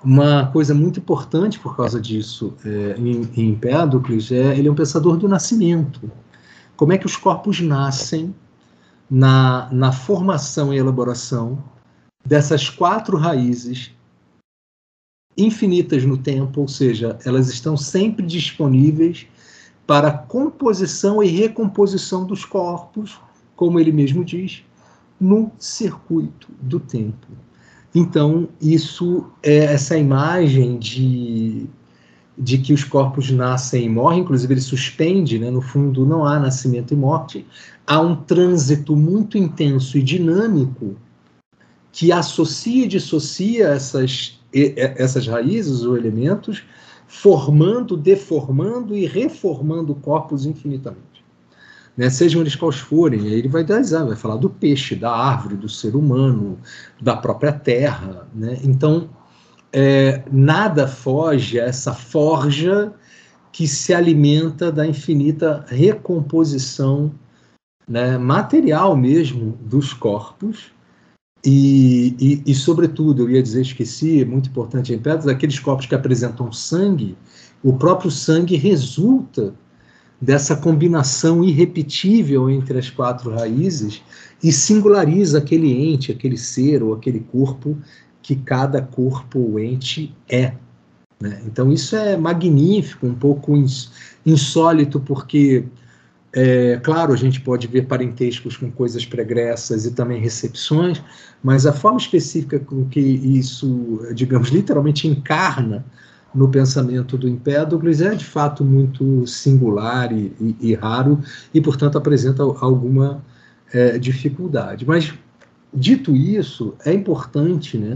Uma coisa muito importante por causa disso é, em, em Empédocles é ele é um pensador do nascimento. Como é que os corpos nascem na, na formação e elaboração dessas quatro raízes infinitas no tempo, ou seja, elas estão sempre disponíveis para composição e recomposição dos corpos, como ele mesmo diz, no circuito do tempo. Então, isso é essa imagem de, de que os corpos nascem e morrem, inclusive ele suspende, né? no fundo não há nascimento e morte, há um trânsito muito intenso e dinâmico que associa e dissocia essas, essas raízes ou elementos, formando, deformando e reformando corpos infinitamente né, sejam eles quais forem, ele vai dar vai falar do peixe, da árvore, do ser humano, da própria terra. Né? Então, é, nada foge a essa forja que se alimenta da infinita recomposição né, material mesmo dos corpos. E, e, e, sobretudo, eu ia dizer, esqueci, é muito importante em pedras, aqueles corpos que apresentam sangue, o próprio sangue resulta dessa combinação irrepetível entre as quatro raízes e singulariza aquele ente, aquele ser ou aquele corpo que cada corpo ou ente é. Né? Então isso é magnífico, um pouco insólito, porque, é, claro, a gente pode ver parentescos com coisas pregressas e também recepções, mas a forma específica com que isso, digamos, literalmente encarna no pensamento do Empédocles é de fato muito singular e, e, e raro e, portanto, apresenta alguma é, dificuldade. Mas, dito isso, é importante né,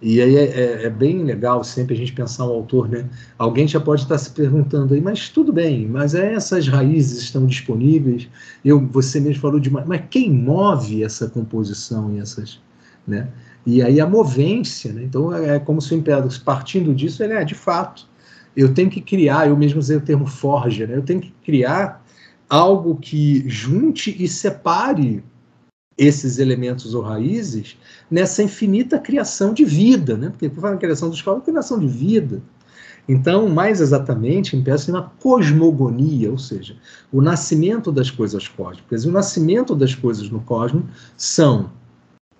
E aí é, é, é, bem legal sempre a gente pensar o autor, né? Alguém já pode estar se perguntando aí, mas tudo bem, mas essas raízes estão disponíveis. Eu, você mesmo falou de, mas quem move essa composição e essas, né? E aí a movência, né? Então é como se o Empédocles, partindo disso, ele é de fato. Eu tenho que criar, eu mesmo usei o termo forja, né? Eu tenho que criar algo que junte e separe esses elementos ou raízes nessa infinita criação de vida, né? Porque por falar em criação dos corpos, é criação de vida. Então, mais exatamente, empeça na cosmogonia, ou seja, o nascimento das coisas cósmicas. E o nascimento das coisas no cosmos são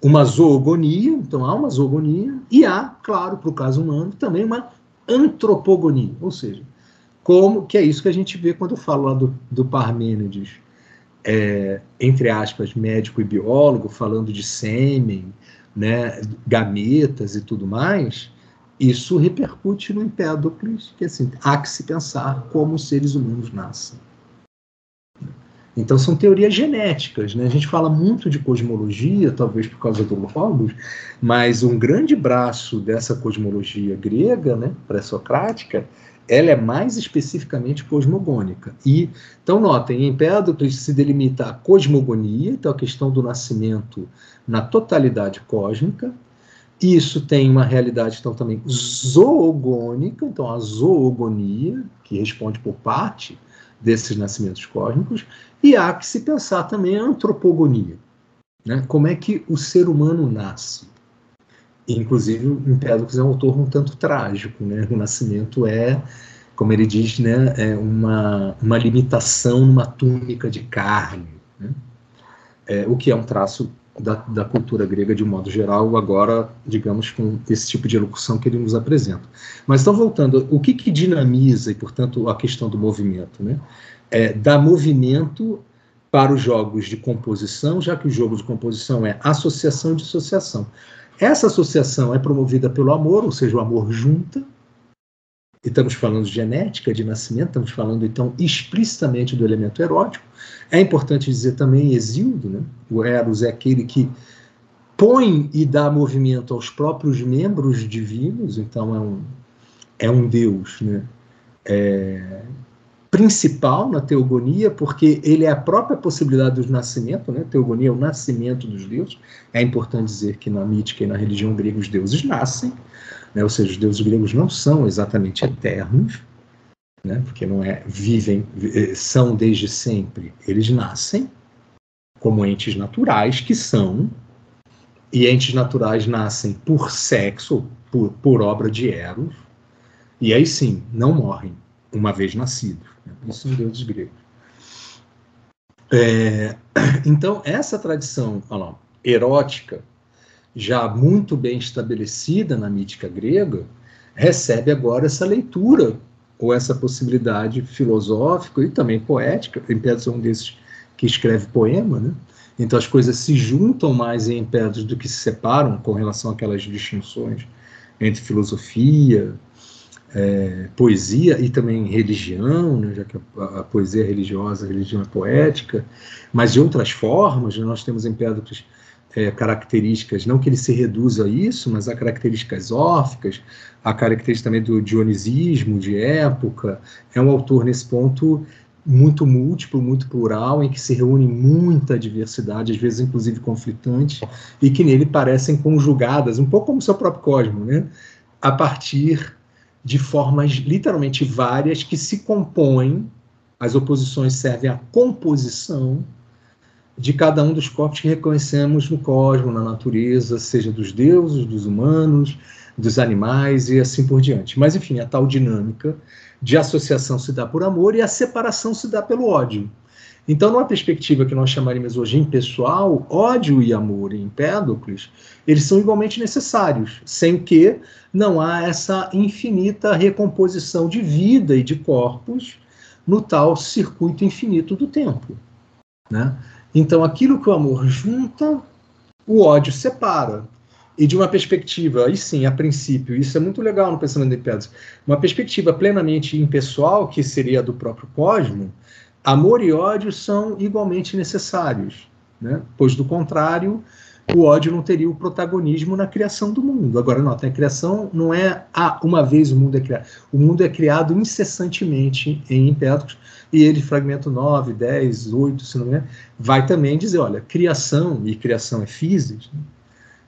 uma zoogonia, então há uma zoogonia, e há, claro, para o caso humano, também uma antropogonia, ou seja, como que é isso que a gente vê quando eu falo lá do, do Parmênides, é, entre aspas, médico e biólogo, falando de sêmen, né, gametas e tudo mais, isso repercute no Empédocles, que assim, há que se pensar como os seres humanos nascem. Então são teorias genéticas, né? A gente fala muito de cosmologia, talvez por causa do Logos, mas um grande braço dessa cosmologia grega, né, pré-socrática, ela é mais especificamente cosmogônica. E, então, notem, em Empédocles se delimita a cosmogonia, então a questão do nascimento na totalidade cósmica. Isso tem uma realidade, então, também zoogônica, então a zoogonia, que responde por parte desses nascimentos cósmicos, e há que se pensar também a antropogonia. Né? Como é que o ser humano nasce? Inclusive, Empédocles é um autor um tanto trágico. Né? O nascimento é, como ele diz, né, é uma, uma limitação numa túnica de carne. Né? É, o que é um traço da, da, cultura grega de um modo geral, agora, digamos, com esse tipo de elocução que ele nos apresenta. Mas então, voltando, o que, que dinamiza, e portanto, a questão do movimento? Né? É, dá movimento para os jogos de composição, já que o jogo de composição é associação e dissociação. Essa associação é promovida pelo amor, ou seja, o amor junta, e estamos falando de genética, de nascimento, estamos falando então explicitamente do elemento erótico. É importante dizer também Exildo, né? o Eros é aquele que põe e dá movimento aos próprios membros divinos, então é um, é um Deus né? É, principal na teogonia, porque ele é a própria possibilidade do nascimento, né? teogonia é o nascimento dos deuses. É importante dizer que na mítica e na religião grega os deuses nascem, né? ou seja, os deuses gregos não são exatamente eternos, né? porque não é vivem, eh, são desde sempre. Eles nascem como entes naturais, que são, e entes naturais nascem por sexo, por, por obra de Eros, e aí sim, não morrem uma vez nascidos. Né? Isso são deuses gregos. É, então, essa tradição lá, erótica já muito bem estabelecida na mítica grega, recebe agora essa leitura ou essa possibilidade filosófica e também poética. Empédocles é um desses que escreve poema, né? Então as coisas se juntam mais em Empédocles do que se separam com relação àquelas distinções entre filosofia, é, poesia e também religião, né, já que a, a, poesia é religiosa, a religião é poética, mas de outras formas, nós temos Empédocles é, características, não que ele se reduza a isso, mas há características órficas, há características também do dionisismo de época. É um autor nesse ponto muito múltiplo, muito plural, em que se reúne muita diversidade, às vezes inclusive conflitante, e que nele parecem conjugadas, um pouco como o seu próprio Cosmo, né? a partir de formas literalmente várias que se compõem, as oposições servem à composição de cada um dos corpos que reconhecemos no cosmos, na natureza, seja dos deuses, dos humanos, dos animais e assim por diante. Mas, enfim, a tal dinâmica de associação se dá por amor e a separação se dá pelo ódio. Então, numa perspectiva que nós chamaríamos hoje impessoal, ódio e amor em Empédocles, eles são igualmente necessários, sem que não há essa infinita recomposição de vida e de corpos no tal circuito infinito do tempo. Né? Então, aquilo que o amor junta, o ódio separa. E de uma perspectiva, aí sim, a princípio, isso é muito legal no pensamento de Empédocles, uma perspectiva plenamente impessoal, que seria a do próprio cosmo, amor e ódio são igualmente necessários, né? pois do contrário, o ódio não teria o protagonismo na criação do mundo. Agora, nota, a criação não é ah, uma vez o mundo é criado. O mundo é criado incessantemente em Empédocles, e ele, fragmento 9, 10, 8, se não me engano, vai também dizer, olha, criação, e criação é física, né?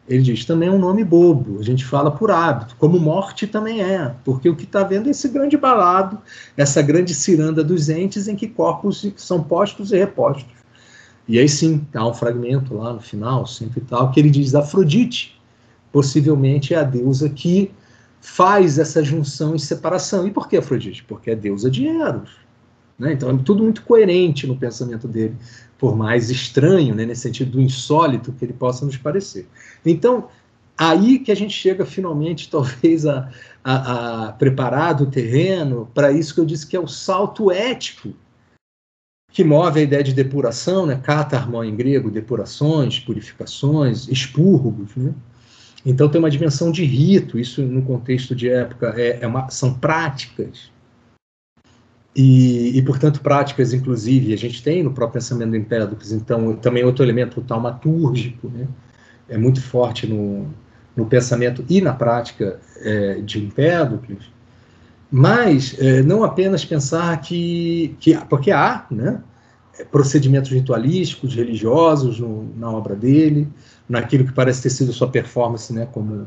ele diz, também é um nome bobo, a gente fala por hábito, como morte também é, porque o que está vendo é esse grande balado, essa grande ciranda dos entes em que corpos são postos e repostos. E aí sim, há um fragmento lá no final, sempre tal, que ele diz Afrodite, possivelmente é a deusa que faz essa junção e separação. E por que Afrodite? Porque é deusa de Eros. Né? Então é tudo muito coerente no pensamento dele, por mais estranho, né, nesse sentido do insólito que ele possa nos parecer. Então, aí que a gente chega finalmente, talvez, a, a, a preparar o terreno para isso que eu disse que é o salto ético que move a ideia de depuração, né? Catarmó em grego, depurações, purificações, expurgos, né? Então tem uma dimensão de rito, isso no contexto de época é, é uma, são práticas e, e, portanto práticas inclusive a gente tem no próprio pensamento do Empédocles, então também outro elemento taumatúrgico, né? É muito forte no, no pensamento e na prática é, de Empédocles, mas é, não apenas pensar que, que porque há né, procedimentos ritualísticos, religiosos no, na obra dele, naquilo que parece ter sido sua performance né, como,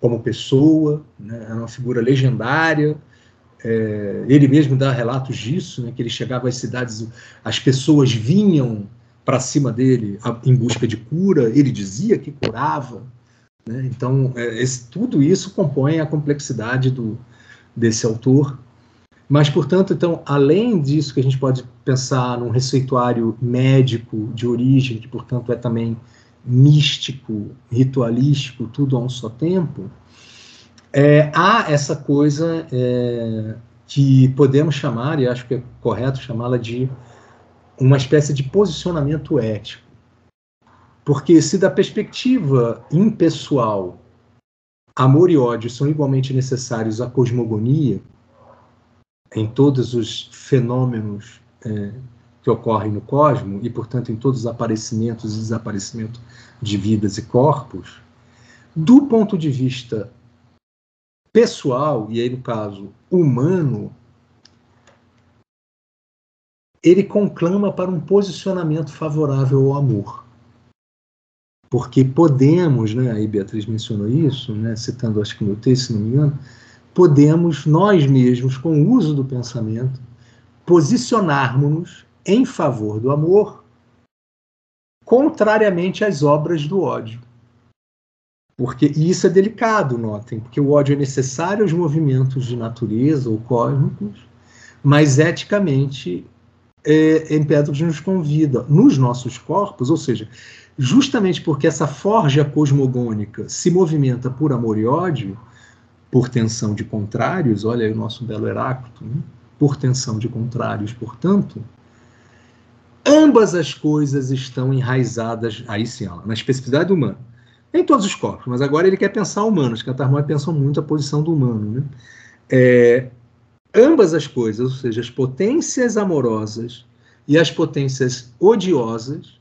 como pessoa, né, é uma figura legendária. É, ele mesmo dá relatos disso, né, que ele chegava às cidades, as pessoas vinham para cima dele em busca de cura, ele dizia que curava. Né, então, é, esse, tudo isso compõe a complexidade do, desse autor. Mas, portanto, então, além disso que a gente pode pensar num receituário médico de origem, que, portanto, é também místico, ritualístico, tudo a um só tempo, é, há essa coisa é, que podemos chamar, e acho que é correto chamá-la de uma espécie de posicionamento ético. Porque se da perspectiva impessoal amor e ódio são igualmente necessários à cosmogonia, em todos os fenômenos é, que ocorrem no cosmos, e, portanto, em todos os aparecimentos e desaparecimentos de vidas e corpos, do ponto de vista pessoal, e aí no caso humano, ele conclama para um posicionamento favorável ao amor porque podemos, né, aí Beatriz mencionou isso, né, citando acho que o meu texto, se não me engano, podemos nós mesmos, com o uso do pensamento, posicionarmos-nos em favor do amor, contrariamente às obras do ódio. Porque e isso é delicado, notem, porque o ódio é necessário aos movimentos de natureza ou cósmicos, mas eticamente é, Empédocles nos convida nos nossos corpos, ou seja, justamente porque essa forja cosmogônica se movimenta por amor e ódio, por tensão de contrários, olha aí o nosso belo Heráclito, né? por tensão de contrários, portanto, ambas as coisas estão enraizadas, aí sim, na especificidade humana. Em todos os corpos, mas agora ele quer pensar humanos, que a Tarmói pensam muito a posição do humano. Né? É, ambas as coisas, ou seja, as potências amorosas e as potências odiosas,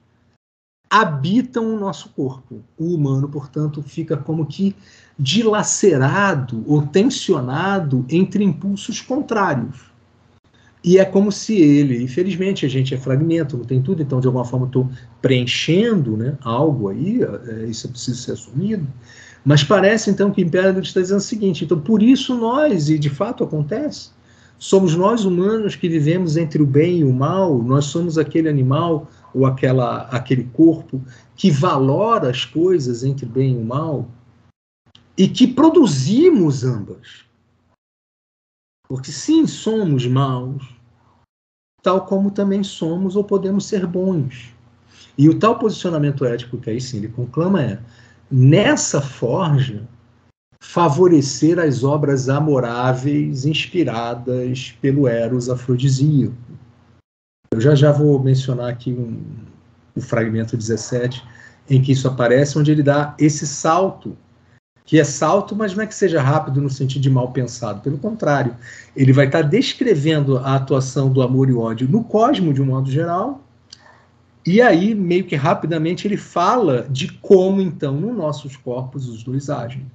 habitam o nosso corpo. O humano, portanto, fica como que dilacerado ou tensionado entre impulsos contrários. E é como se ele, infelizmente a gente é fragmento, não tem tudo, então de alguma forma estou preenchendo né, algo aí, é, isso preciso ser assumido. Mas parece então que Império está dizendo o seguinte: então por isso nós, e de fato acontece, somos nós humanos que vivemos entre o bem e o mal, nós somos aquele animal ou aquela, aquele corpo que valora as coisas entre bem e mal e que produzimos ambas. Porque sim, somos maus, tal como também somos ou podemos ser bons. E o tal posicionamento ético que aí sim ele conclama é: nessa forja, favorecer as obras amoráveis inspiradas pelo Eros afrodisíaco. Eu já já vou mencionar aqui um, o fragmento 17, em que isso aparece, onde ele dá esse salto, que é salto, mas não é que seja rápido no sentido de mal pensado, pelo contrário, ele vai estar descrevendo a atuação do amor e ódio no cosmo, de um modo geral, E aí, meio que rapidamente, ele fala de como, então, nos nossos corpos os dois agem.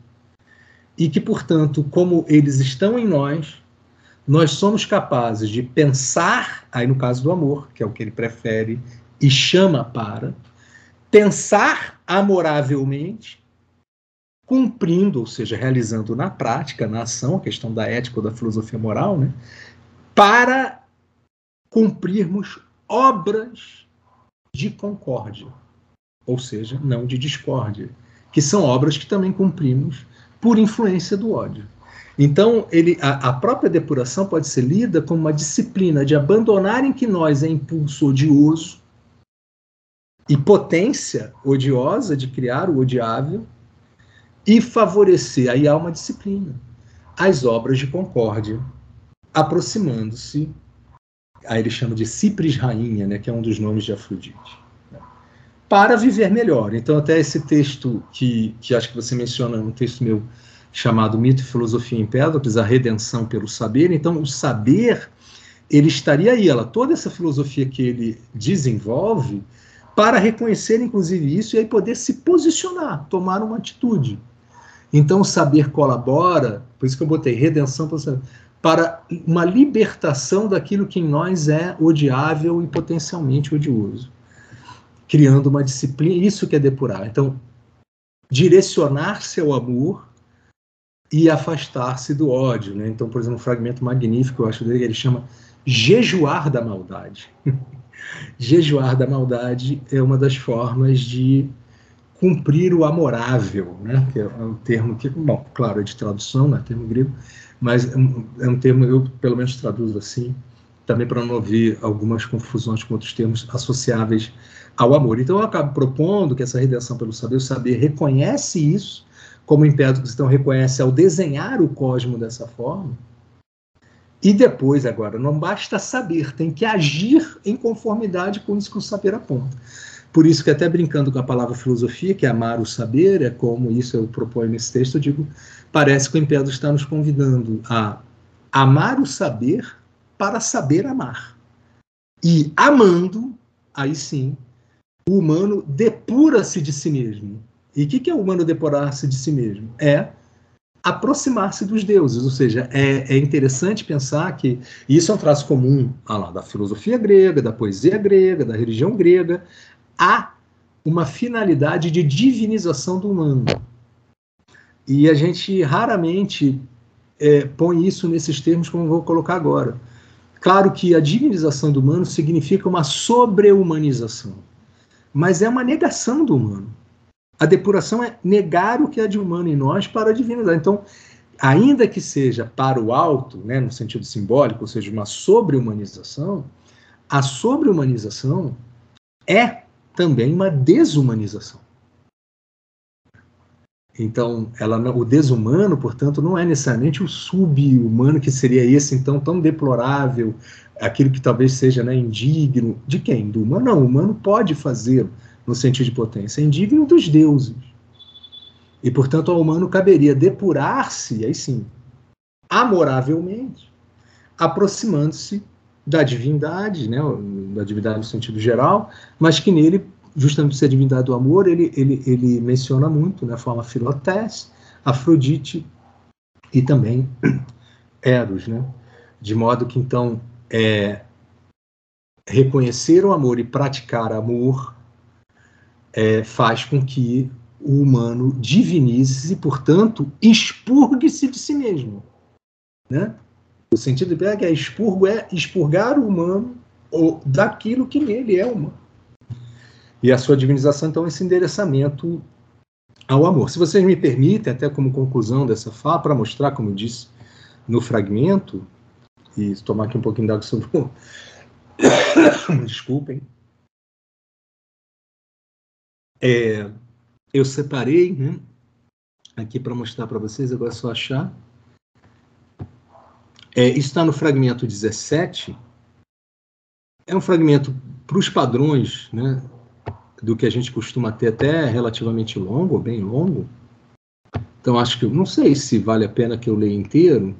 E que, portanto, como eles estão em nós, nós somos capazes de pensar, aí no caso do amor, que é o que ele prefere e chama para, pensar amoravelmente, cumprindo, ou seja, realizando na prática, na ação, a questão da ética ou da filosofia moral, né, para cumprirmos obras de concórdia, ou seja, não de discórdia, que são obras que também cumprimos por influência do ódio. Então, ele, a, a, própria depuração pode ser lida como uma disciplina de abandonar em que nós é impulso odioso e potência odiosa de criar o odiável e favorecer, aí há uma disciplina, as obras de concórdia, aproximando-se aí ele chama de Cipris Rainha, né, que é um dos nomes de Afrodite, né, para viver melhor. Então, até esse texto que, que acho que você menciona, um texto meu chamado Mito e Filosofia em Empédocles, a redenção pelo saber. Então, o saber, ele estaria aí, ela, toda essa filosofia que ele desenvolve, para reconhecer, inclusive, isso e aí poder se posicionar, tomar uma atitude. Então, o saber colabora, por isso que eu botei redenção pelo saber para uma libertação daquilo que em nós é odiável e potencialmente odioso, criando uma disciplina, isso que é depurar. Então, direcionar seu amor e afastar-se do ódio, né? Então, por exemplo, um fragmento magnífico, eu acho dele, ele chama jejuar da maldade. jejuar da maldade é uma das formas de cumprir o amorável, né? Que é um termo que, bom, claro, é de tradução, né? Termo grego, mas é um, é um termo, eu pelo menos traduzo assim, também para não ouvir algumas confusões com outros termos associáveis ao amor. Então eu acabo propondo que essa redenção pelo saber, o saber reconhece isso, como Empédocles então reconhece ao desenhar o cosmo dessa forma, e depois, agora, não basta saber, tem que agir em conformidade com isso que o saber aponta. Por isso que até brincando com a palavra filosofia, que é amar o saber, é como isso eu proponho nesse texto, eu digo, parece que o Empédocles está nos convidando a amar o saber para saber amar. E amando, aí sim, o humano depura-se de si mesmo. E o que, que é humano depurar-se de si mesmo? É aproximar-se dos deuses, ou seja, é, é, interessante pensar que isso é um traço comum ah lá, da filosofia grega, da poesia grega, da religião grega, há uma finalidade de divinização do humano. E a gente raramente é, põe isso nesses termos como vou colocar agora. Claro que a divinização do humano significa uma sobre-humanização, mas é uma negação do humano. A depuração é negar o que é de humano em nós para a divinidade. Então, ainda que seja para o alto, né, no sentido simbólico, ou seja, uma sobre-humanização, a sobre-humanização é também uma desumanização. Então, ela, o desumano, portanto, não é necessariamente o sub-humano, que seria esse, então, tão deplorável, aquilo que talvez seja né, indigno. De quem? Do humano? Não, o humano pode fazer no sentido de potência, é indigno dos deuses. E, portanto, ao humano caberia depurar-se, aí sim, amoravelmente, aproximando-se da divindade, né, da divindade no sentido geral, mas que nele, justamente ser a divindade do amor, ele, ele, ele menciona muito, né, forma Filotés, Afrodite e também Eros, né, de modo que então é, reconhecer o amor e praticar amor é, faz com que o humano divinize e, portanto, expurgue-se de si mesmo, né? O sentido de Berg é expurgo, é expurgar o humano ou daquilo que nele é humano. E a sua divinização, então, é esse endereçamento ao amor. Se vocês me permitem, até como conclusão dessa fala, para mostrar, como eu disse no fragmento, e tomar aqui um pouquinho d'água sobre o... Desculpem. É, eu separei né, aqui para mostrar para vocês, agora é só achar. É, está no fragmento 17. É um fragmento para os padrões né, do que a gente costuma ter até relativamente longo, bem longo. Então acho que não sei se vale a pena que eu leia inteiro,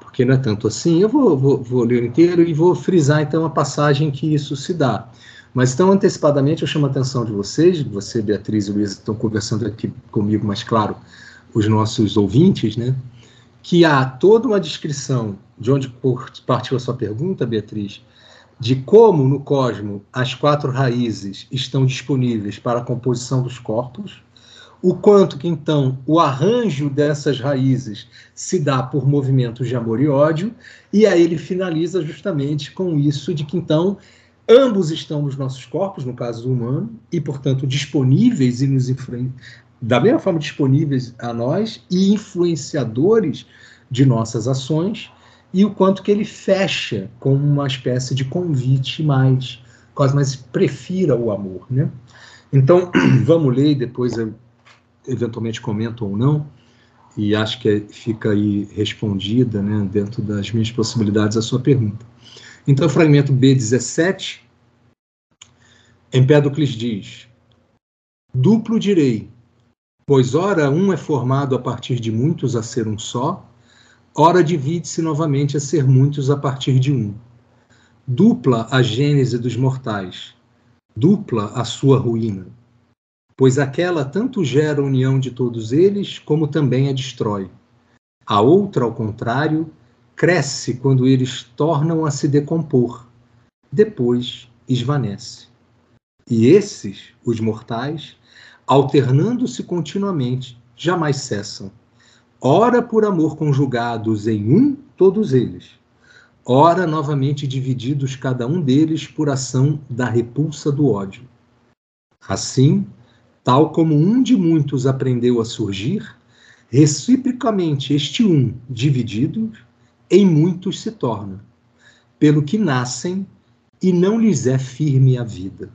porque não é tanto assim. Eu vou, vou, vou ler inteiro e vou frisar então a passagem que isso se dá. Mas então, antecipadamente, eu chamo a atenção de vocês, você, Beatriz e Luiz, estão conversando aqui comigo, mas claro, os nossos ouvintes, né? Que há toda uma descrição de onde partiu a sua pergunta, Beatriz, de como no cosmo as quatro raízes estão disponíveis para a composição dos corpos, o quanto que então o arranjo dessas raízes se dá por movimentos de amor e ódio, e aí ele finaliza justamente com isso de que então ambos estão nos nossos corpos, no caso do humano, e portanto disponíveis e nos da mesma forma disponíveis a nós e influenciadores de nossas ações e o quanto que ele fecha com uma espécie de convite mais, quase mais prefira o amor, né? Então, vamos ler e depois eu eventualmente comento ou não, e acho que fica aí respondida, né, dentro das minhas possibilidades, a sua pergunta. Então, o fragmento B17, Empédocles diz, duplo direi, pois ora um é formado a partir de muitos a ser um só, ora divide-se novamente a ser muitos a partir de um. Dupla a gênese dos mortais, dupla a sua ruína, pois aquela tanto gera a união de todos eles, como também a destrói. A outra, ao contrário, cresce quando eles tornam a se decompor, depois esvanece. E esses, os mortais, alternando-se continuamente, jamais cessam ora por amor conjugados em um, todos eles, ora novamente divididos cada um deles por ação da repulsa do ódio. Assim, tal como um de muitos aprendeu a surgir, reciprocamente este um, dividido, em muitos se torna, pelo que nascem e não lhes é firme a vida.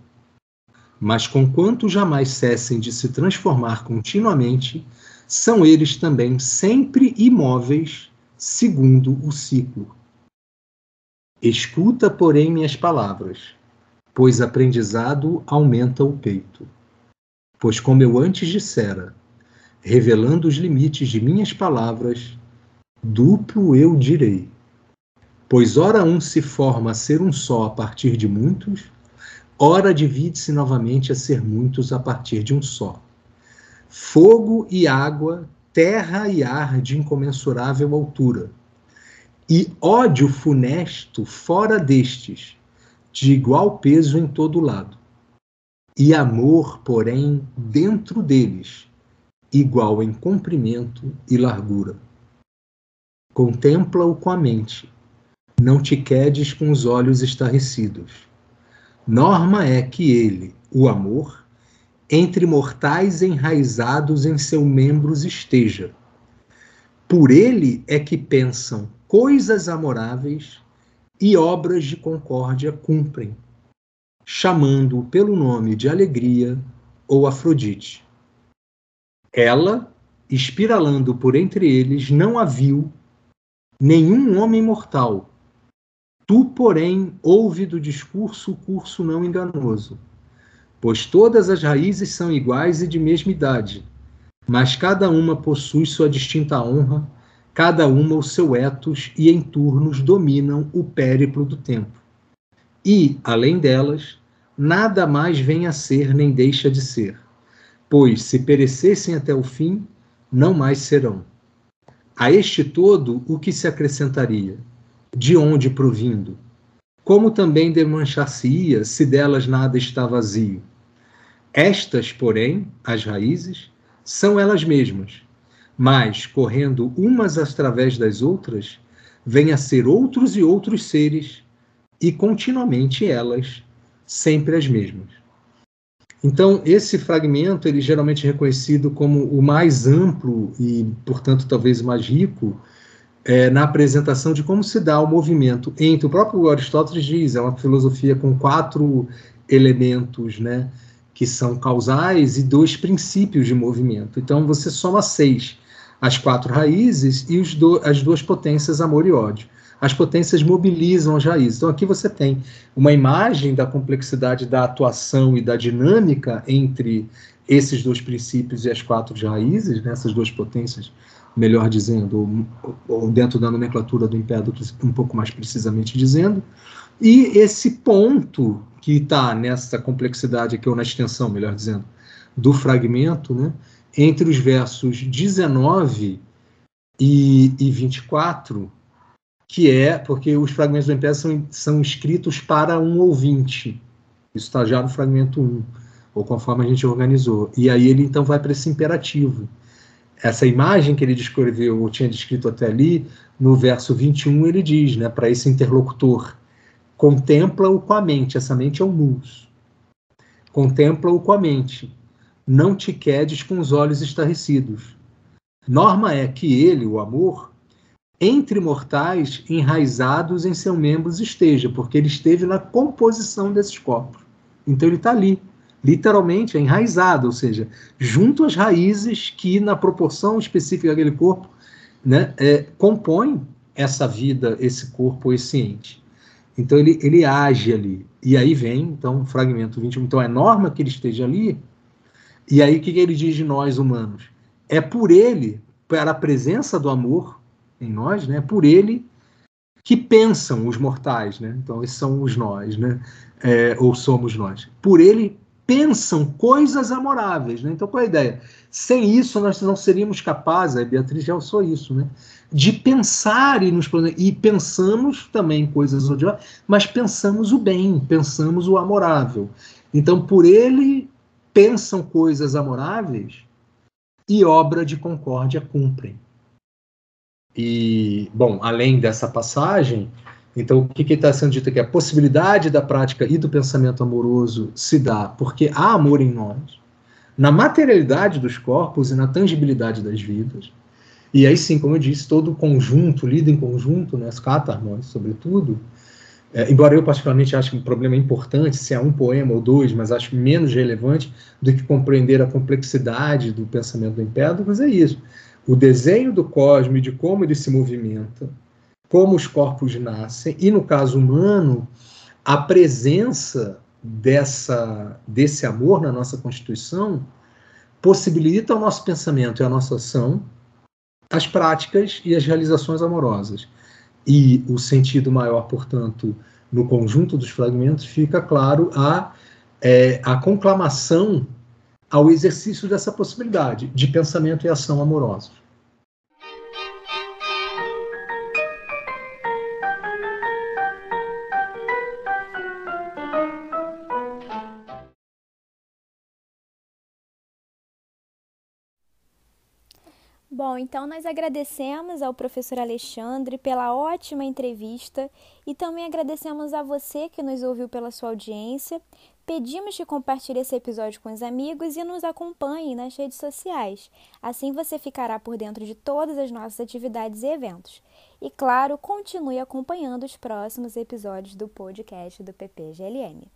Mas conquanto jamais cessem de se transformar continuamente, são eles também sempre imóveis, segundo o ciclo. Escuta, porém, minhas palavras, pois aprendizado aumenta o peito. Pois, como eu antes dissera, revelando os limites de minhas palavras, duplo eu direi. Pois, ora um se forma a ser um só a partir de muitos, ora divide-se novamente a ser muitos a partir de um só fogo e água, terra e ar de incomensurável altura, e ódio funesto fora destes, de igual peso em todo lado, e amor, porém, dentro deles, igual em comprimento e largura. Contempla-o com a mente, não te quedes com os olhos estarrecidos. Norma é que ele, o amor, entre mortais enraizados em seus membros esteja. Por ele é que pensam coisas amoráveis e obras de concórdia cumprem, chamando-o pelo nome de alegria ou Afrodite. Ela, espiralando por entre eles, não a viu nenhum homem mortal. Tu, porém, ouve do discurso o curso não enganoso pois todas as raízes são iguais e de mesma idade, mas cada uma possui sua distinta honra, cada uma o seu etos e em turnos dominam o périplo do tempo. E, além delas, nada mais vem a ser nem deixa de ser, pois se perecessem até o fim, não mais serão. A este todo, o que se acrescentaria? De onde provindo? Como também demanchar-se-ia se delas nada está vazio? Estas, porém, as raízes, são elas mesmas, mas, correndo umas através das outras, vêm a ser outros e outros seres, e continuamente elas, sempre as mesmas. Então, esse fragmento, ele geralmente é reconhecido como o mais amplo e, portanto, talvez mais rico é, na apresentação de como se dá o movimento entre o próprio Aristóteles diz, é uma filosofia com quatro elementos, né? que são causais, e dois princípios de movimento. Então você soma seis, as quatro raízes e do, as duas potências amor e ódio. As potências mobilizam as raízes. Então aqui você tem uma imagem da complexidade da atuação e da dinâmica entre esses dois princípios e as quatro raízes, né, essas duas potências, melhor dizendo, ou, ou dentro da nomenclatura do Empédocles, um pouco mais precisamente dizendo. E esse ponto que está nessa complexidade aqui, ou na extensão, melhor dizendo, do fragmento, né, entre os versos 19 e, e 24, que é porque os fragmentos do MPS são, são escritos para um ouvinte. Isso está já no fragmento 1, ou conforme a gente organizou. E aí ele então vai para esse imperativo. Essa imagem que ele descreveu, ou tinha descrito até ali, no verso 21, ele diz, né, para esse interlocutor, contempla-o com a mente, essa mente é o mus. Contempla-o com a mente, não te quedes com os olhos estarrecidos. Norma é que ele, o amor, entre mortais enraizados em seus membros esteja, porque ele esteve na composição desses corpos. Então ele está ali, literalmente é enraizado, ou seja, junto às raízes que, na proporção específica daquele corpo, né, é, compõem essa vida, esse corpo, esse ente. Então ele, ele age ali. E aí vem, então, o fragmento 21. Então é norma que ele esteja ali. E aí o que, que ele diz de nós humanos? É por ele, para a presença do amor em nós, né? Por ele que pensam os mortais, né? Então esses são os nós, né? É, ou somos nós. Por ele pensam coisas amoráveis, né? Então qual é a ideia? Sem isso nós não seríamos capazes, a Beatriz já usou isso, né? De pensar e nos e pensamos também coisas odiosas, mas pensamos o bem, pensamos o amorável. Então por ele pensam coisas amoráveis e obra de concórdia cumprem. E, bom, além dessa passagem, então o que está sendo dito aqui? A possibilidade da prática e do pensamento amoroso se dá porque há amor em nós, na materialidade dos corpos e na tangibilidade das vidas. E aí sim, como eu disse, todo o conjunto, lido em conjunto, né, as catarmos, sobretudo, é, embora eu particularmente ache um problema importante, se é um poema ou dois, mas acho menos relevante do que compreender a complexidade do pensamento do Empédocles, é isso o desenho do cosmos, de como ele se movimenta, como os corpos nascem, e no caso humano, a presença dessa, desse amor na nossa Constituição possibilita o nosso pensamento e a nossa ação, as práticas e as realizações amorosas. E o sentido maior, portanto, no conjunto dos fragmentos, fica claro a, é, a conclamação ao exercício dessa possibilidade de pensamento e ação amorosos.
Bom, então nós agradecemos ao professor Alexandre pela ótima entrevista e também agradecemos a você que nos ouviu pela sua audiência. Pedimos que compartilhe esse episódio com os amigos e nos acompanhe nas redes sociais. Assim você ficará por dentro de todas as nossas atividades e eventos. E claro, continue acompanhando os próximos episódios do podcast do PPGLM.